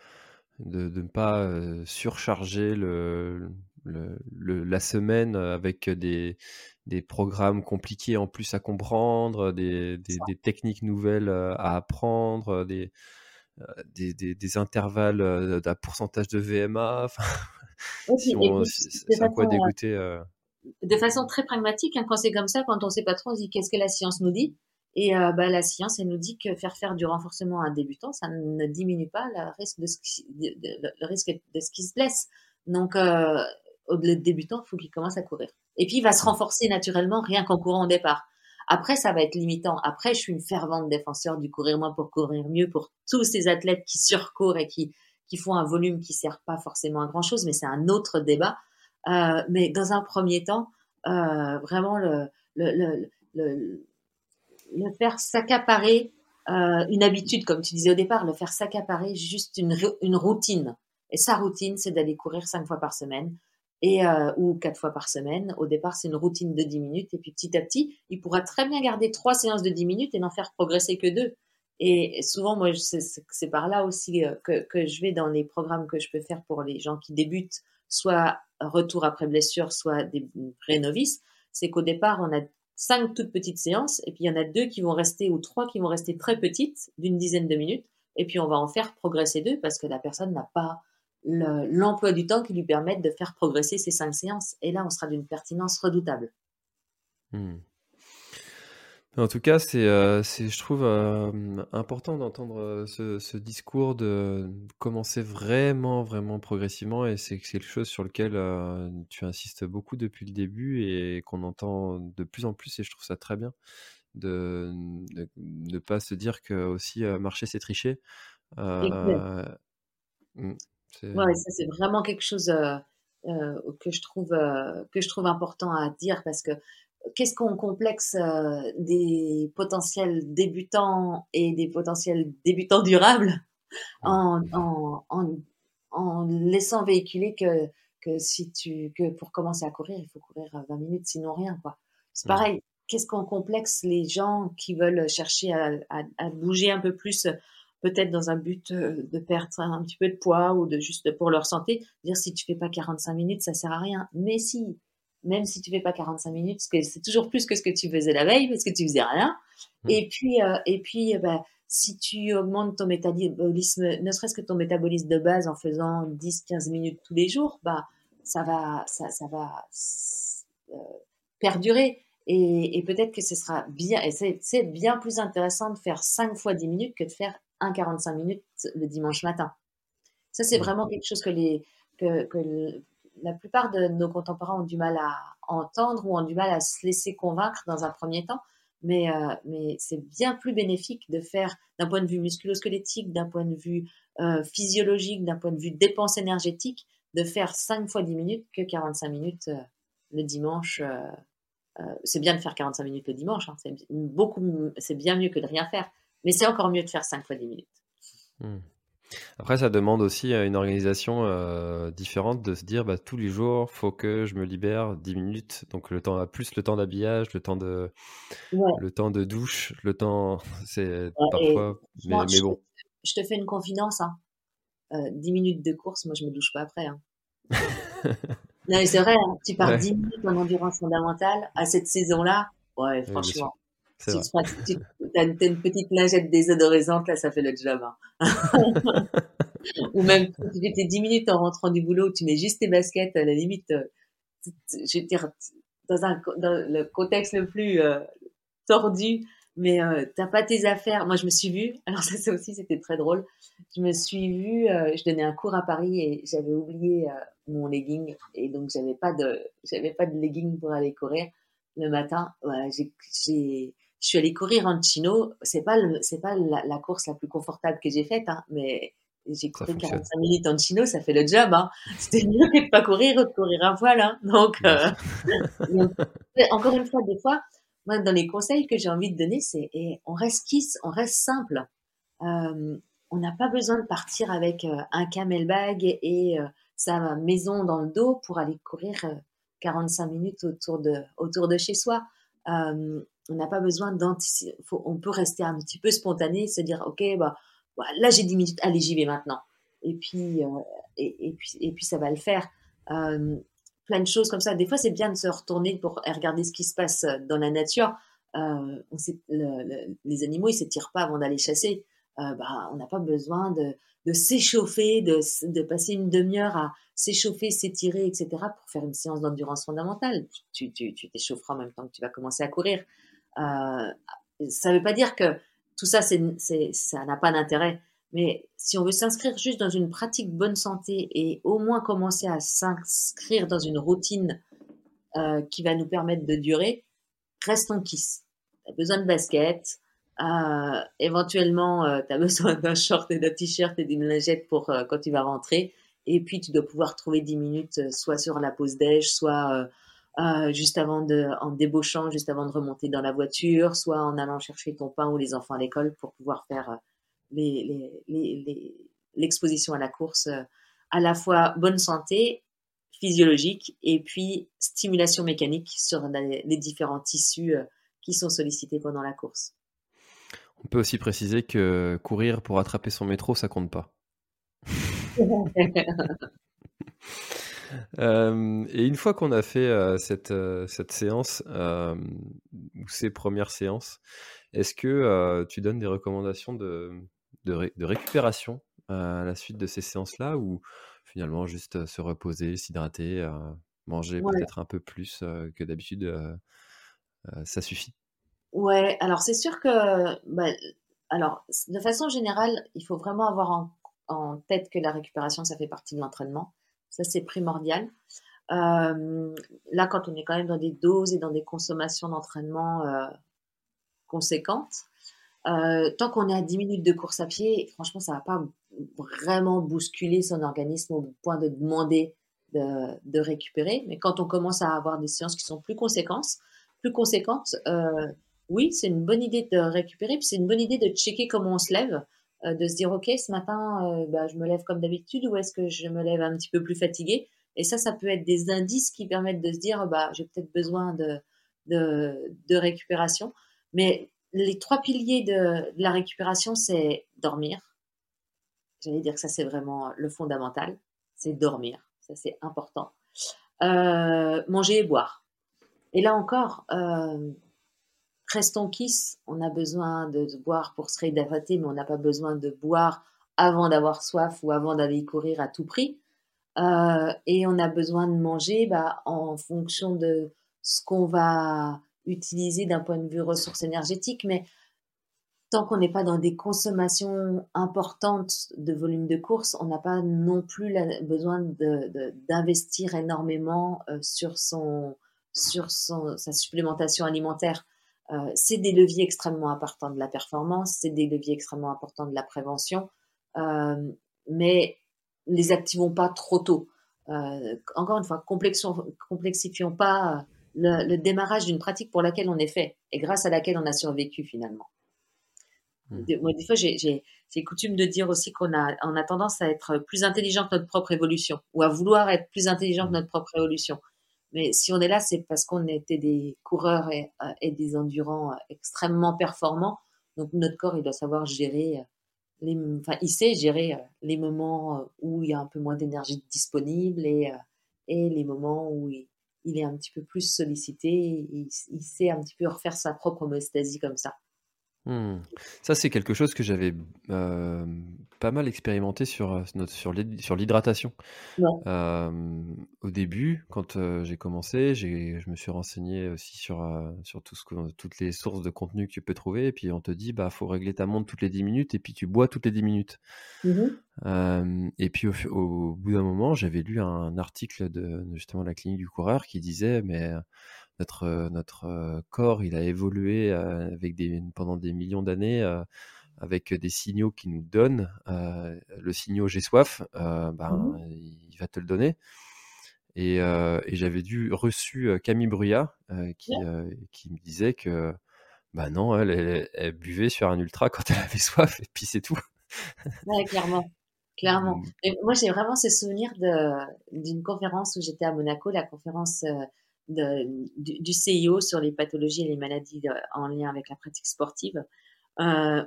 Speaker 1: de, ne pas euh, surcharger le, la semaine avec des, des programmes compliqués en plus à comprendre, des, des, techniques nouvelles euh, à apprendre, des, des, des, intervalles d'un pourcentage de VMA.
Speaker 2: c'est à quoi dégoûter. De façon très pragmatique, hein, quand c'est comme ça, quand on ne sait pas trop, on se dit qu'est-ce que la science nous dit? Et euh, bah, la science, elle nous dit que faire faire du renforcement à un débutant, ça ne diminue pas le risque de ce qui, le risque de ce qui se blesse. Donc, euh, le débutant, il faut qu'il commence à courir. Et puis, il va se renforcer naturellement rien qu'en courant au départ. Après, ça va être limitant. Après, je suis une fervente défenseur du courir moins pour courir mieux pour tous ces athlètes qui surcourent et qui, qui font un volume qui sert pas forcément à grand chose, mais c'est un autre débat. Euh, mais dans un premier temps, euh, vraiment le, le, le, le faire s'accaparer euh, une habitude, comme tu disais au départ, le faire s'accaparer juste une, une routine. Et sa routine, c'est d'aller courir cinq fois par semaine et euh, ou quatre fois par semaine. Au départ, c'est une routine de dix minutes et puis petit à petit, il pourra très bien garder trois séances de dix minutes et n'en faire progresser que deux. Et souvent, moi, c'est par là aussi euh, que, que, je vais dans les programmes que je peux faire pour les gens qui débutent, soit retour après blessure, soit des vrais novices. C'est qu'au départ, on a cinq toutes petites séances, et puis il y en a deux qui vont rester, ou trois qui vont rester très petites, d'une dizaine de minutes, et puis on va en faire progresser deux parce que la personne n'a pas l'emploi du temps qui lui permette de faire progresser ces cinq séances. Et là, on sera d'une pertinence redoutable.
Speaker 1: Hmm. En tout cas, c'est, euh, c'est, je trouve euh, important d'entendre euh, ce, ce discours de commencer vraiment, vraiment progressivement, et c'est quelque chose sur lequel tu insistes beaucoup depuis le début et qu'on entend de plus en plus, et je trouve ça très bien de ne pas se dire que aussi marcher c'est tricher.
Speaker 2: Ouais, ça c'est vraiment quelque chose que je trouve que je trouve important à dire parce que qu'est-ce qu'on complexe euh, des potentiels débutants et des potentiels débutants durables en, en, en, en laissant véhiculer que, que si tu que pour commencer à courir, il faut courir 20 minutes, sinon rien quoi. C'est pareil. Qu'est-ce qu'on complexe les gens qui veulent chercher à, à, à bouger un peu plus, peut-être dans un but euh, de perdre un petit peu de poids ou de juste pour leur santé, dire si tu fais pas 45 minutes, ça sert à rien. Mais si, même si tu fais pas 45 minutes, parce que c'est toujours plus que ce que tu faisais la veille, parce que tu faisais rien. Mmh. Et puis, euh, et puis, euh, bah, si tu augmentes ton métabolisme, ne serait-ce que ton métabolisme de base en faisant 10-15 minutes tous les jours, bah, ça va, ça, ça va euh, perdurer. Et, et peut-être que ce sera bien, et c'est bien plus intéressant de faire 5 fois 10 minutes que de faire 1 45 minutes le dimanche matin. Ça, c'est mmh. vraiment quelque chose que les, que, que la plupart de nos contemporains ont du mal à entendre ou ont du mal à se laisser convaincre dans un premier temps. Mais, euh, c'est bien plus bénéfique de faire d'un point de vue musculosquelettique, d'un point de vue euh, physiologique, d'un point de vue dépense énergétique, de faire 5 fois 10 minutes que 45 minutes euh, le dimanche. c'est bien de faire 45 minutes le dimanche, hein, c'est beaucoup, c'est bien mieux que de rien faire, mais c'est encore mieux de faire 5 fois 10 minutes.
Speaker 1: Mmh. Après, ça demande aussi une organisation différente de se dire bah, tous les jours, faut que je me libère 10 minutes. Donc le temps, plus le temps d'habillage, le temps de, le temps de douche, le temps, c'est parfois, mais, bon.
Speaker 2: Je te fais une confidence, hein. 10 minutes de course, moi je me douche pas après. Hein. non, c'est vrai, hein, tu pars 10 minutes en endurance fondamentale à cette saison-là. Ouais, franchement. Si tu as une petite lingette désodorisante, là, ça fait le job. Hein. Ou même, tu fais tes 10 minutes en rentrant du boulot, tu mets juste tes baskets, à la limite, euh, je veux dire, dans, un, dans le contexte le plus euh, tordu, mais euh, t'as pas tes affaires. Moi, je me suis vue, alors ça, ça aussi, c'était très drôle. Je me suis vue, euh, je donnais un cours à Paris et j'avais oublié mon legging et donc j'avais pas de, j'avais pas de legging pour aller courir le matin. Ouais, j'ai je suis allée courir en chino. C'est pas c'est pas la, course la plus confortable que j'ai faite, hein, mais j'ai couru 45 minutes en chino, ça fait le job. Hein. C'était mieux que de pas courir ou de courir un voile. Hein. Donc, euh, encore une fois, des fois, moi, dans les conseils que j'ai envie de donner, c'est on reste kiss, on reste simple. Euh, on n'a pas besoin de partir avec euh, un camelbag et, et sa maison dans le dos pour aller courir 45 minutes autour de autour de chez soi on n'a pas besoin d'anticiper. On peut rester un petit peu spontané, se dire, OK, bah, bah là j'ai 10 minutes, allez, j'y vais maintenant. Et puis, euh, et, puis, et puis, ça va le faire. Euh, plein de choses comme ça. Des fois, c'est bien de se retourner pour regarder ce qui se passe dans la nature. Euh, les animaux, ils s'étirent pas avant d'aller chasser. bah, on n'a pas besoin de, de s'échauffer, de, de, passer une demi-heure à s'échauffer, s'étirer, etc. pour faire une séance d'endurance fondamentale. Tu t'échaufferas en même temps que tu vas commencer à courir. Euh, ça ne veut pas dire que tout ça, n'a pas d'intérêt. Mais si on veut s'inscrire juste dans une pratique bonne santé et au moins commencer à s'inscrire dans une routine euh, qui va nous permettre de durer, restons kiss. Tu as besoin de basket, euh, éventuellement euh, tu as besoin d'un short et d'un t-shirt et d'une lingette pour quand tu vas rentrer. Et puis tu dois pouvoir trouver 10 minutes soit sur la pause déj, soit euh, juste avant de, en débauchant, juste avant de remonter dans la voiture, soit en allant chercher ton pain ou les enfants à l'école pour pouvoir faire euh, l'exposition à la course euh, à la fois bonne santé physiologique et puis stimulation mécanique sur les différents tissus qui sont sollicités pendant la course.
Speaker 1: On peut aussi préciser que courir pour attraper son métro, ça compte pas. et une fois qu'on a fait cette, cette séance, ou ces premières séances, est-ce que tu donnes des recommandations de, de, récupération à la suite de ces séances-là ou finalement juste se reposer, s'hydrater, manger peut-être un peu plus que d'habitude, ça suffit?
Speaker 2: Ouais, alors c'est sûr que, bah, alors, de façon générale, il faut vraiment avoir en, en tête que la récupération, ça fait partie de l'entraînement. Ça, c'est primordial. Euh, là, quand on est quand même dans des doses et dans des consommations d'entraînement euh, conséquentes, euh, tant qu'on est à 10 minutes de course à pied, franchement, ça va pas vraiment bousculer son organisme au point de demander de, récupérer. Mais quand on commence à avoir des séances qui sont plus conséquentes, plus conséquentes, oui, c'est une bonne idée de récupérer, puis c'est une bonne idée de checker comment on se lève, euh, de se dire, OK, ce matin, euh, bah, je me lève comme d'habitude ou est-ce que je me lève un petit peu plus fatigué Et ça, ça peut être des indices qui permettent de se dire, bah, j'ai peut-être besoin de, de, récupération. Mais les trois piliers de, la récupération, c'est dormir. J'allais dire que ça, c'est vraiment le fondamental. C'est dormir. Ça, c'est important. Euh, manger et boire. Et là encore, restons kiss, on a besoin de, boire pour se réhydrater, mais on n'a pas besoin de boire avant d'avoir soif ou avant d'aller courir à tout prix. Euh, et on a besoin de manger bah, en fonction de ce qu'on va utiliser d'un point de vue ressources énergétiques, mais tant qu'on n'est pas dans des consommations importantes de volume de course, on n'a pas non plus besoin d'investir énormément euh, sur, son, sur son, sa supplémentation alimentaire. Euh, c'est des leviers extrêmement importants de la performance, c'est des leviers extrêmement importants de la prévention, euh, mais les activons pas trop tôt. Euh, encore une fois, complexifions pas le, le démarrage d'une pratique pour laquelle on est fait et grâce à laquelle on a survécu finalement. Mmh. Moi, des fois, j'ai coutume de dire aussi qu'on a, on a tendance à être plus intelligent que notre propre évolution ou à vouloir être plus intelligent que mmh. notre propre évolution. Mais si on est là, c'est parce qu'on était des coureurs et, euh, des endurants euh, extrêmement performants. Donc notre corps, il doit savoir gérer, euh, enfin, il sait gérer les moments où il y a un peu moins d'énergie disponible et, et les moments où il, est un petit peu plus sollicité. Il, sait un petit peu refaire sa propre homéostasie comme ça.
Speaker 1: Mmh. Ça, c'est quelque chose que j'avais pas mal expérimenté sur, euh, sur, sur l'hydratation. Euh, au début, quand euh, j'ai commencé, je me suis renseigné aussi sur, sur tout ce que, toutes les sources de contenu que tu peux trouver. Et puis, on te dit, bah, faut régler ta montre toutes les 10 minutes et puis tu bois toutes les 10 minutes. Mmh et puis, au, au bout d'un moment, j'avais lu un article de justement la clinique du coureur qui disait, mais notre, notre corps, il a évolué avec des, pendant des millions d'années avec des signaux qui nous donnent. le signal j'ai soif, ben, mmh il va te le donner. Et, et j'avais dû reçu Camille Bruyat qui, qui me disait que bah non, elle, elle, buvait sur un ultra quand elle avait soif et puis c'est tout.
Speaker 2: Ouais, clairement. Clairement. Mmh. Et moi, j'ai vraiment ce souvenir d'une conférence où j'étais à Monaco, la conférence du, CIO sur les pathologies et les maladies en lien avec la pratique sportive,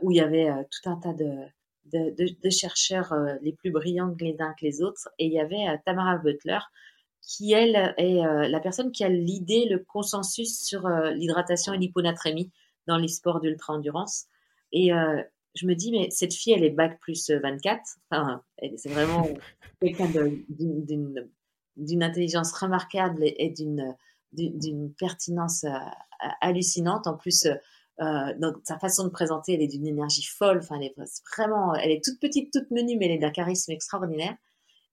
Speaker 2: où il y avait euh, tout un tas de, de, chercheurs euh, les plus brillants les uns que les autres. Et il y avait Tamara Butler, qui, elle, est la personne qui a l'idée, le consensus sur l'hydratation et l'hyponatrémie dans les sports d'ultra-endurance. Et je me dis, mais cette fille, elle est bac plus 24. Enfin, c'est vraiment quelqu'un d'une intelligence remarquable et d'une d'une pertinence euh, hallucinante. En plus, euh, euh, donc sa façon de présenter, elle est d'une énergie folle. Enfin, elle est vraiment, elle est toute petite, toute menue, mais elle est d'un charisme extraordinaire.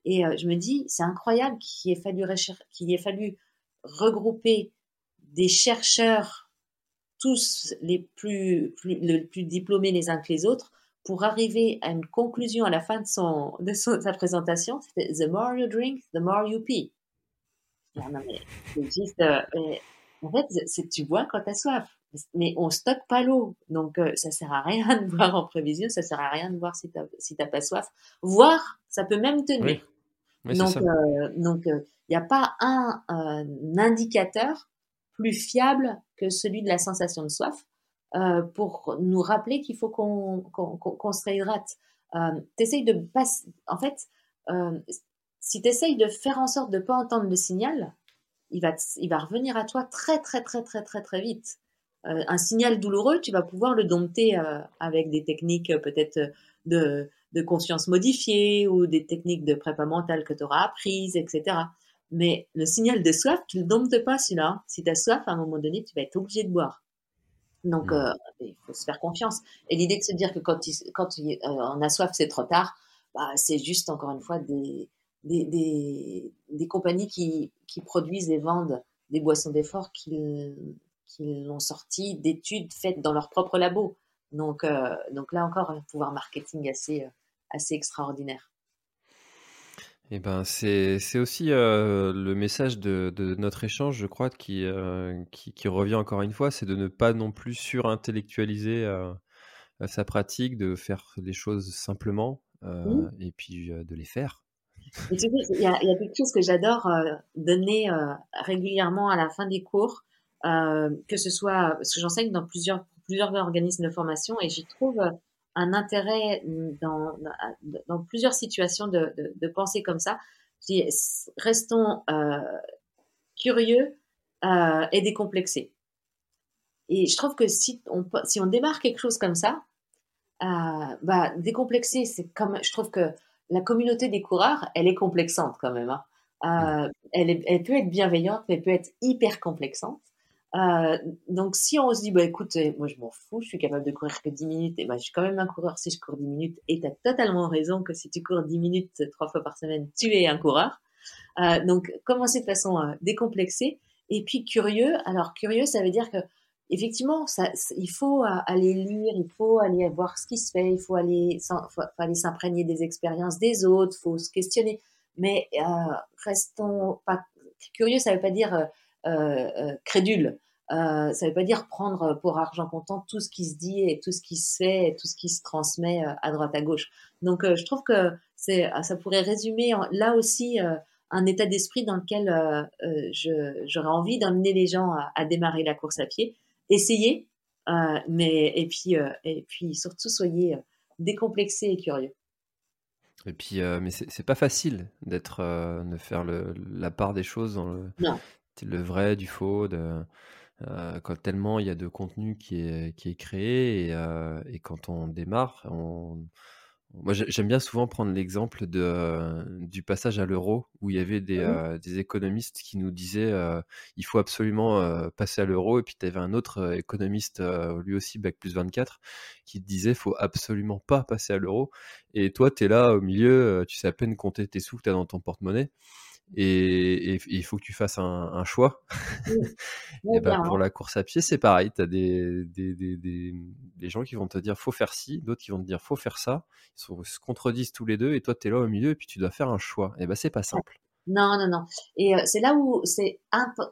Speaker 2: Et je me dis, c'est incroyable qu'il ait fallu ait fallu regrouper des chercheurs, tous les plus, diplômés les uns que les autres, pour arriver à une conclusion à la fin de, sa présentation. C'était The more you drink, the more you pee. Non, mais juste. Euh, en fait, tu bois quand tu as soif. Mais on stocke pas l'eau. Donc, euh, ça sert à rien de boire en prévision. Ça sert à rien de boire si tu si pas soif. Voir, ça peut même tenir. donc, euh, donc, il n'y a pas un, indicateur plus fiable que celui de la sensation de soif pour nous rappeler qu'il faut qu'on qu'on se réhydrate. Euh, T'essayes de passer. En fait, si tu essayes de faire en sorte de ne pas entendre le signal, il va, il va revenir à toi très, très, très, très, très, très vite. Euh, un signal douloureux, tu vas pouvoir le dompter euh, avec des techniques euh, peut-être de, de, conscience modifiée ou des techniques de prépa mentale que tu auras apprises, etc. Mais le signal de soif, tu ne le domptes pas celui-là. Si tu as soif, à un moment donné, tu vas être obligé de boire. Donc, mmh. il faut se faire confiance. Et l'idée de se dire que quand, quand on a soif, c'est trop tard, bah, c'est juste, encore une fois, des, des, des, des compagnies qui, qui, produisent et vendent des boissons d'effort qui, qui l'ont sorti d'études faites dans leur propre labo. Donc, donc là encore, un pouvoir marketing assez, assez extraordinaire.
Speaker 1: Eh ben, c'est aussi euh, le message de, de notre échange, je crois, qui, euh, qui, qui revient encore une fois, c'est de ne pas non plus surintellectualiser euh, sa pratique, de faire les choses simplement et puis de les faire.
Speaker 2: il y a quelque chose que j'adore donner régulièrement à la fin des cours, que ce soit parce que j'enseigne dans plusieurs plusieurs organismes de formation et j'y trouve un intérêt dans, dans plusieurs situations de, de, penser comme ça. restons euh, curieux euh, et décomplexés. Et je trouve que si on, si on démarre quelque chose comme ça, euh, bah, décomplexé, c'est comme, je trouve que la communauté des coureurs, elle est complexante quand même. Hein. Euh, elle, elle, peut être bienveillante, mais elle peut être hyper complexante. Euh, donc, si on se dit, bah, écoute, euh, moi, je m'en fous, je suis capable de courir que 10 minutes, et bah, je suis quand même un coureur si je cours 10 minutes, et tu as totalement raison que si tu cours 10 minutes trois fois par semaine, tu es un coureur. Euh, donc, commencer de façon euh, décomplexée, et puis curieux. Alors, curieux, ça veut dire que, effectivement, ça, il faut aller lire, il faut aller voir ce qui se fait, il faut aller, s'imprégner des expériences des autres, faut se questionner. Mais restons pas curieux, ça veut pas dire crédule. Euh, ça ne veut pas dire prendre pour argent comptant tout ce qui se dit et tout ce qui se fait et tout ce qui se transmet à droite à gauche. Donc je trouve que c'est ça pourrait résumer là aussi un état d'esprit dans lequel j'aurais envie d'emmener les gens à, démarrer la course à pied. Essayez, mais et puis et puis surtout soyez décomplexés et curieux.
Speaker 1: Et puis, mais c'est pas facile d'être, de faire le, la part des choses dans le, non le vrai du faux, de, euh, quand tellement il y a de contenu qui est, qui est créé et, euh, et quand on démarre, on, moi j'aime bien souvent prendre l'exemple de, du passage à l'euro où il y avait des, mmh. euh, des économistes qui nous disaient il faut absolument passer à l'euro et puis tu avais un autre économiste lui aussi bac plus 24 qui te disait faut absolument pas passer à l'euro et toi tu es là au milieu tu sais à peine compter tes sous que tu as dans ton porte-monnaie et il faut que tu fasses un, choix. et ben, pour la course à pied, c'est pareil. Tu as des, des, des, des, gens qui vont te dire faut faire ci, d'autres qui vont te dire faut faire ça. Ils, se contredisent tous les deux et toi, tu es là au milieu et puis tu dois faire un choix. Et ben, c'est pas simple.
Speaker 2: Non, non, non. Et euh, c'est là où c'est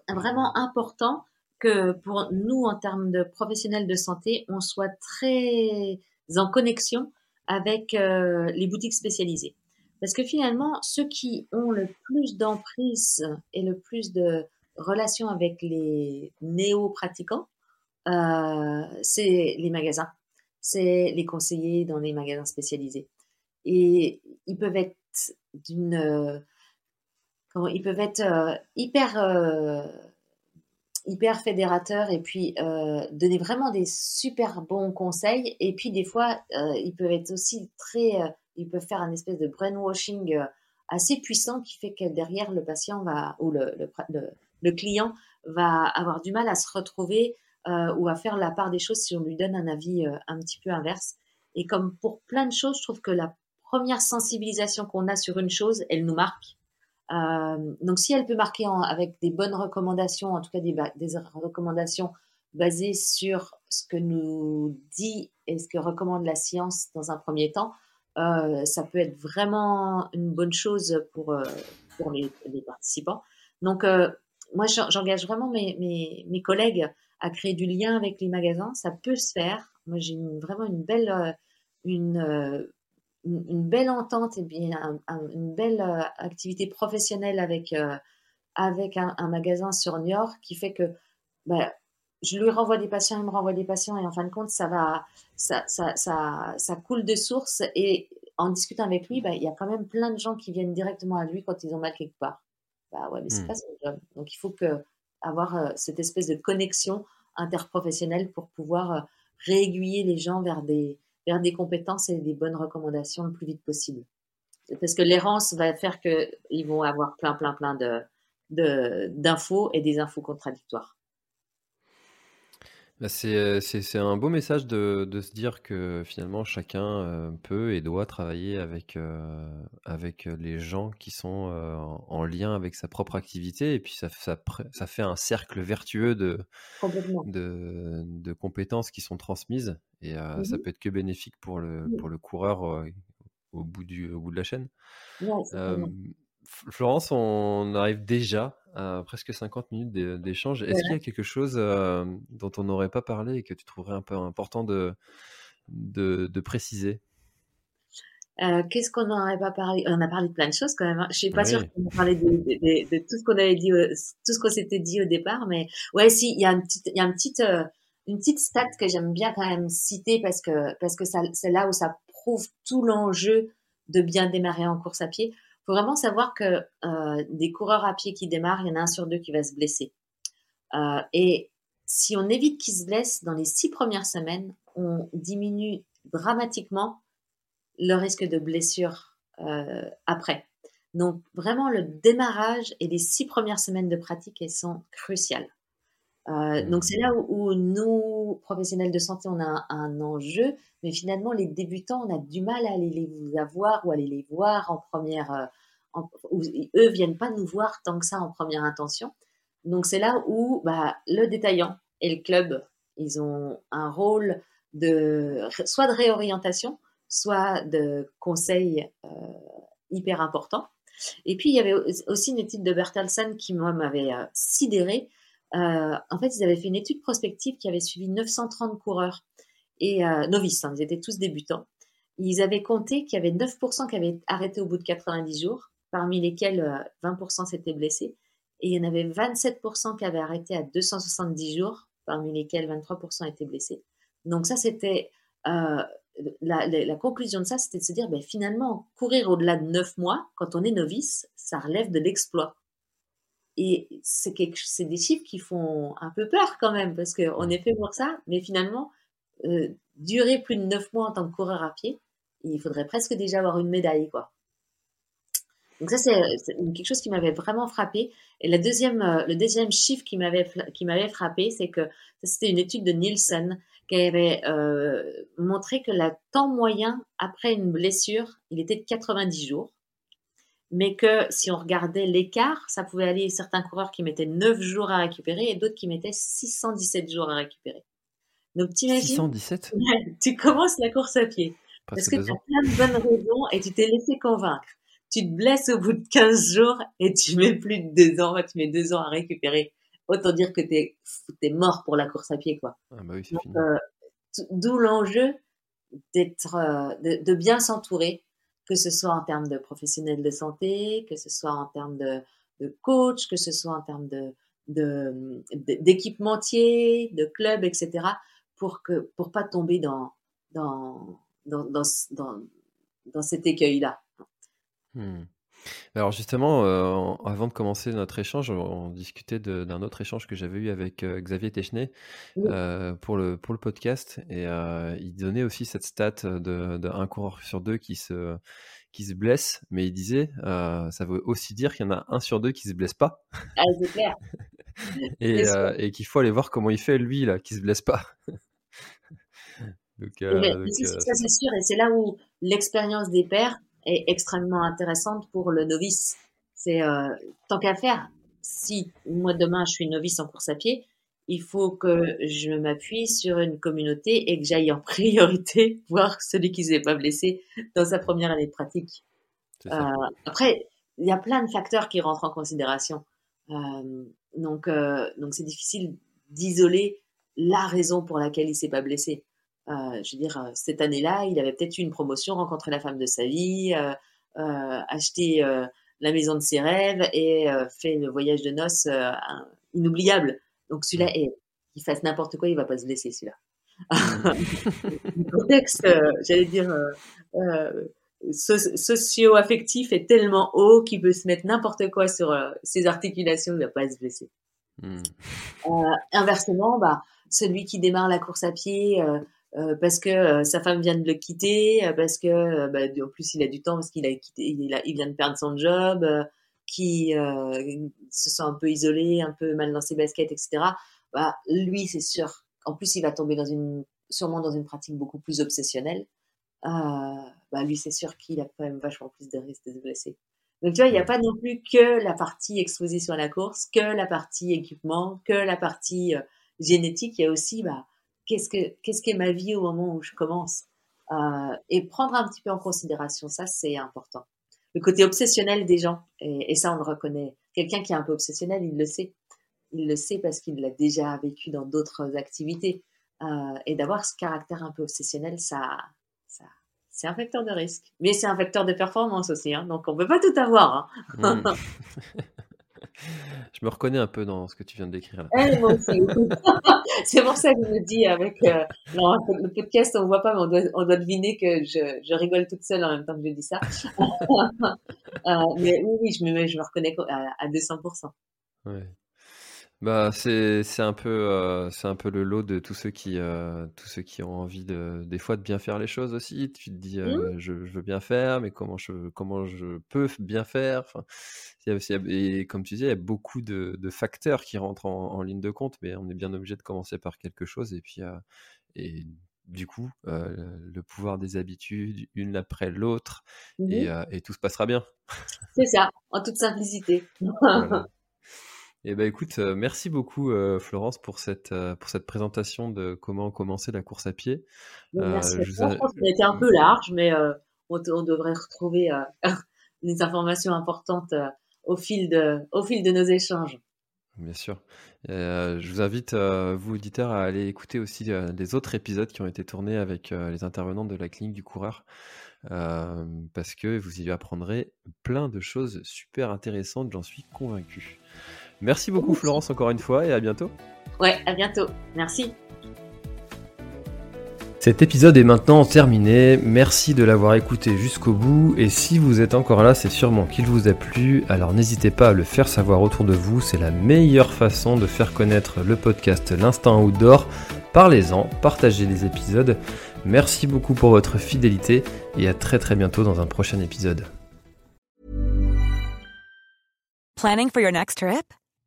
Speaker 2: vraiment important que pour nous, en termes de professionnels de santé, on soit très en connexion avec euh, les boutiques spécialisées. Parce que finalement, ceux qui ont le plus d'emprise et le plus de relations avec les néo-pratiquants, euh, c'est les magasins, c'est les conseillers dans les magasins spécialisés. Et ils peuvent être d'une, ils peuvent être euh, hyper, euh, hyper fédérateurs et puis donner vraiment des super bons conseils. Et puis des fois, ils peuvent être aussi très ils peuvent faire un espèce de brainwashing euh, assez puissant qui fait que derrière le patient va ou le, le, client va avoir du mal à se retrouver euh, ou à faire la part des choses si on lui donne un avis euh, un petit peu inverse. Et comme pour plein de choses, je trouve que la première sensibilisation qu'on a sur une chose, elle nous marque. Donc si elle peut marquer avec des bonnes recommandations, en tout cas des recommandations basées sur ce que nous dit et ce que recommande la science dans un premier temps, euh, ça peut être vraiment une bonne chose pour, euh, pour les, participants. Donc, euh, moi, j'engage vraiment mes, mes, collègues à créer du lien avec les magasins. Ça peut se faire. Moi, j'ai vraiment une belle, une, belle entente et bien une belle activité professionnelle avec, avec un, magasin sur York qui fait que bah, je lui renvoie des patients, il me renvoie des patients, et en fin de compte, ça va, ça, ça, ça, ça coule de source. Et en discutant avec lui, bah, il y a quand même plein de gens qui viennent directement à lui quand ils ont mal quelque part. Bah ouais, mais c'est mmh. pas son job. Donc il faut que avoir euh, cette espèce de connexion interprofessionnelle pour pouvoir euh, réaiguiller les gens vers des, vers des compétences et des bonnes recommandations le plus vite possible. Parce que l'errance va faire qu'ils vont avoir plein, plein, plein de, d'infos et des infos contradictoires.
Speaker 1: Bah, c'est, c'est, un beau message de, de, se dire que finalement chacun peut et doit travailler avec, avec les gens qui sont en lien avec sa propre activité. Et puis ça, ça, ça fait un cercle vertueux de, de, de, compétences qui sont transmises. Et ça mmh peut être que bénéfique pour le, pour le coureur au, bout du, au bout de la chaîne. Florence, on arrive déjà à presque 50 minutes d'échange. Est-ce qu'il y a quelque chose dont on n'aurait pas parlé et que tu trouverais un peu important de, de, préciser?
Speaker 2: Qu'est-ce qu'on n'aurait pas parlé? On a parlé de plein de choses quand même. Hein. Je suis pas sûre qu'on a parlé de, tout ce qu'on avait dit, tout ce qu'on s'était dit au départ, mais ouais, si, il y a une petite, il y a une petite, une petite stat que j'aime bien quand même citer parce que parce que c'est là où ça prouve tout l'enjeu de bien démarrer en course à pied faut vraiment savoir que euh, des coureurs à pied qui démarrent, il y en a un sur deux qui va se blesser. Euh, et si on évite qu'ils se blessent dans les six premières semaines, on diminue dramatiquement le risque de blessure euh, après. Donc vraiment, le démarrage et les six premières semaines de pratique, elles sont cruciales. Euh, donc c'est là où, nous, professionnels de santé, on a un, enjeu, mais finalement les débutants, on a du mal à aller les avoir ou aller les voir en première, euh, eux viennent pas nous voir tant que ça en première intention. Donc c'est là où bah, le détaillant et le club, ils ont un rôle de soit de réorientation, soit de conseil euh, hyper important. Et puis il y avait aussi une étude de Bertelsen qui moi m'avait sidéré euh, en fait, ils avaient fait une étude prospective qui avait suivi 930 coureurs et euh, novices, hein, ils étaient tous débutants. Ils avaient compté qu'il y avait 9% qui avaient arrêté au bout de 90 jours, parmi lesquels 20% euh, s'étaient blessés. Et il y en avait 27% qui avaient arrêté à 270 jours, parmi lesquels 23% étaient blessés. Donc ça, c'était la, la, conclusion de ça, c'était de se dire, ben, finalement, courir au-delà de 9 mois, quand on est novice, ça relève de l'exploit. Et c'est des chiffres qui font un peu peur quand même, parce qu'on est fait pour ça, mais finalement, euh, durer plus de neuf mois en tant que coureur à pied, il faudrait presque déjà avoir une médaille, quoi. Donc ça, c'est quelque chose qui m'avait vraiment frappé. Et la deuxième, euh, le deuxième chiffre qui m'avait qui m'avait frappé, c'est que c'était une étude de Nielsen qui avait euh, montré que le temps moyen après une blessure, il était de 90 jours mais que si on regardait l'écart, ça pouvait aller certains coureurs qui mettaient 9 jours à récupérer et d'autres qui mettaient 617 jours à récupérer.
Speaker 1: Donc t'imagines 617
Speaker 2: Tu commences la course à pied parce que tu as plein de bonnes raisons et tu t'es laissé convaincre. Tu te blesses au bout de 15 jours et tu mets plus de 2 ans, tu mets 2 ans à récupérer. Autant dire que tu es, mort pour la course à pied. quoi.
Speaker 1: Ah bah oui.
Speaker 2: Euh, d'où l'enjeu d'être, euh, de, bien s'entourer que ce soit en termes de professionnels de santé, que ce soit en termes de, coach, que ce soit en termes de, d'équipementiers, de, clubs, etc., pour que pour pas tomber dans dans dans dans, dans, cet écueil-là.
Speaker 1: Hmm. Alors justement, euh, avant de commencer notre échange, on, discutait d'un autre échange que j'avais eu avec euh, Xavier Technet euh, pour, le, pour le podcast. Et il donnait aussi cette stat d'un de, coureur sur deux qui se, qui se blesse. Mais il disait, ça veut aussi dire qu'il y en a un sur deux qui se blesse pas.
Speaker 2: Ah, c'est clair.
Speaker 1: et, et qu'il faut aller voir comment il fait, lui, là, qui se blesse pas.
Speaker 2: donc, ça, c'est sûr. Et c'est là où l'expérience des pères est extrêmement intéressante pour le novice. C'est euh, tant qu'à faire. Si moi demain je suis novice en course à pied, il faut que je m'appuie sur une communauté et que j'aille en priorité voir celui qui s'est pas blessé dans sa première année de pratique. Euh, après, il y a plein de facteurs qui rentrent en considération. Euh, donc, euh, donc c'est difficile d'isoler la raison pour laquelle il s'est pas blessé. Euh, je veux dire, euh, cette année-là, il avait peut-être eu une promotion, rencontré la femme de sa vie, euh, acheté la maison de ses rêves et fait le voyage de noces inoubliable. Donc celui-là, il fasse n'importe quoi, il va pas se blesser celui-là. le contexte, j'allais dire, socio-affectif est tellement haut qu'il peut se mettre n'importe quoi sur ses articulations, il va pas se blesser. Hmm. inversement, bah, celui qui démarre la course à pied, parce que euh, sa femme vient de le quitter, euh, parce que bah, en plus il a du temps parce qu'il a quitté, il, a, il, vient de perdre son job, qui se sent un peu isolé, un peu mal dans ses baskets, etc. Bah, lui, c'est sûr en plus, il va tomber dans une, sûrement dans une pratique beaucoup plus obsessionnelle. bah lui, c'est sûr qu'il a quand même vachement plus de risques de se blesser. Donc tu vois, il n'y a pas non plus que la partie exposition à la course, que la partie équipement, que la partie génétique. Il y a aussi, bah, qu'est-ce que qu'est-ce qu'est ma vie au moment où je commence? Euh, et prendre un petit peu en considération ça, c'est important. Le côté obsessionnel des gens, et, ça on le reconnaît. Quelqu'un qui est un peu obsessionnel, il le sait. Il le sait parce qu'il l'a déjà vécu dans d'autres activités. Euh, et d'avoir ce caractère un peu obsessionnel, ça, ça c'est un facteur de risque. Mais c'est un facteur de performance aussi. Hein, donc on ne peut pas tout avoir. Hein.
Speaker 1: Mmh. Je me reconnais un peu dans ce que tu viens de décrire.
Speaker 2: Eh, moi aussi. c'est pour ça que je me dis, avec euh, le podcast, on ne voit pas, mais on doit, on doit deviner que je, je, rigole toute seule en même temps que je dis ça. euh, mais oui, oui, je me, je me reconnais à, à 200%.
Speaker 1: Ouais. Bah, c'est c'est un peu euh, c'est un peu le lot de tous ceux qui euh, tous ceux qui ont envie de des fois de bien faire les choses aussi. Tu te dis euh, mmh. je, je veux bien faire, mais comment je comment je peux bien faire? Enfin, et comme tu disais, il y a beaucoup de, de facteurs qui rentrent en, en, ligne de compte, mais on est bien obligé de commencer par quelque chose et puis et du coup le pouvoir des habitudes une après l'autre mmh et, et, tout se passera bien.
Speaker 2: C'est ça, en toute simplicité.
Speaker 1: Eh ben écoute, euh, merci beaucoup euh, Florence pour cette, euh, pour cette présentation de comment commencer la course à pied.
Speaker 2: merci je, pense qu'on était un peu large, mais on, devrait retrouver des informations importantes au, fil de, au fil de nos échanges.
Speaker 1: Bien sûr. je vous invite, vous auditeurs, à aller écouter aussi les autres épisodes qui ont été tournés avec les intervenants de la clinique du coureur. parce que vous y apprendrez plein de choses super intéressantes, j'en suis convaincu. Merci beaucoup Florence encore une fois et à bientôt.
Speaker 2: Ouais, à bientôt. Merci.
Speaker 1: Cet épisode est maintenant terminé, merci de l'avoir écouté jusqu'au bout et si vous êtes encore là c'est sûrement qu'il vous a plu, alors n'hésitez pas à le faire savoir autour de vous, c'est la meilleure façon de faire connaître le podcast L'Instant Outdoor. Parlez-en, partagez les épisodes, merci beaucoup pour votre fidélité et à très très bientôt dans un prochain épisode.
Speaker 3: Planning for your next trip?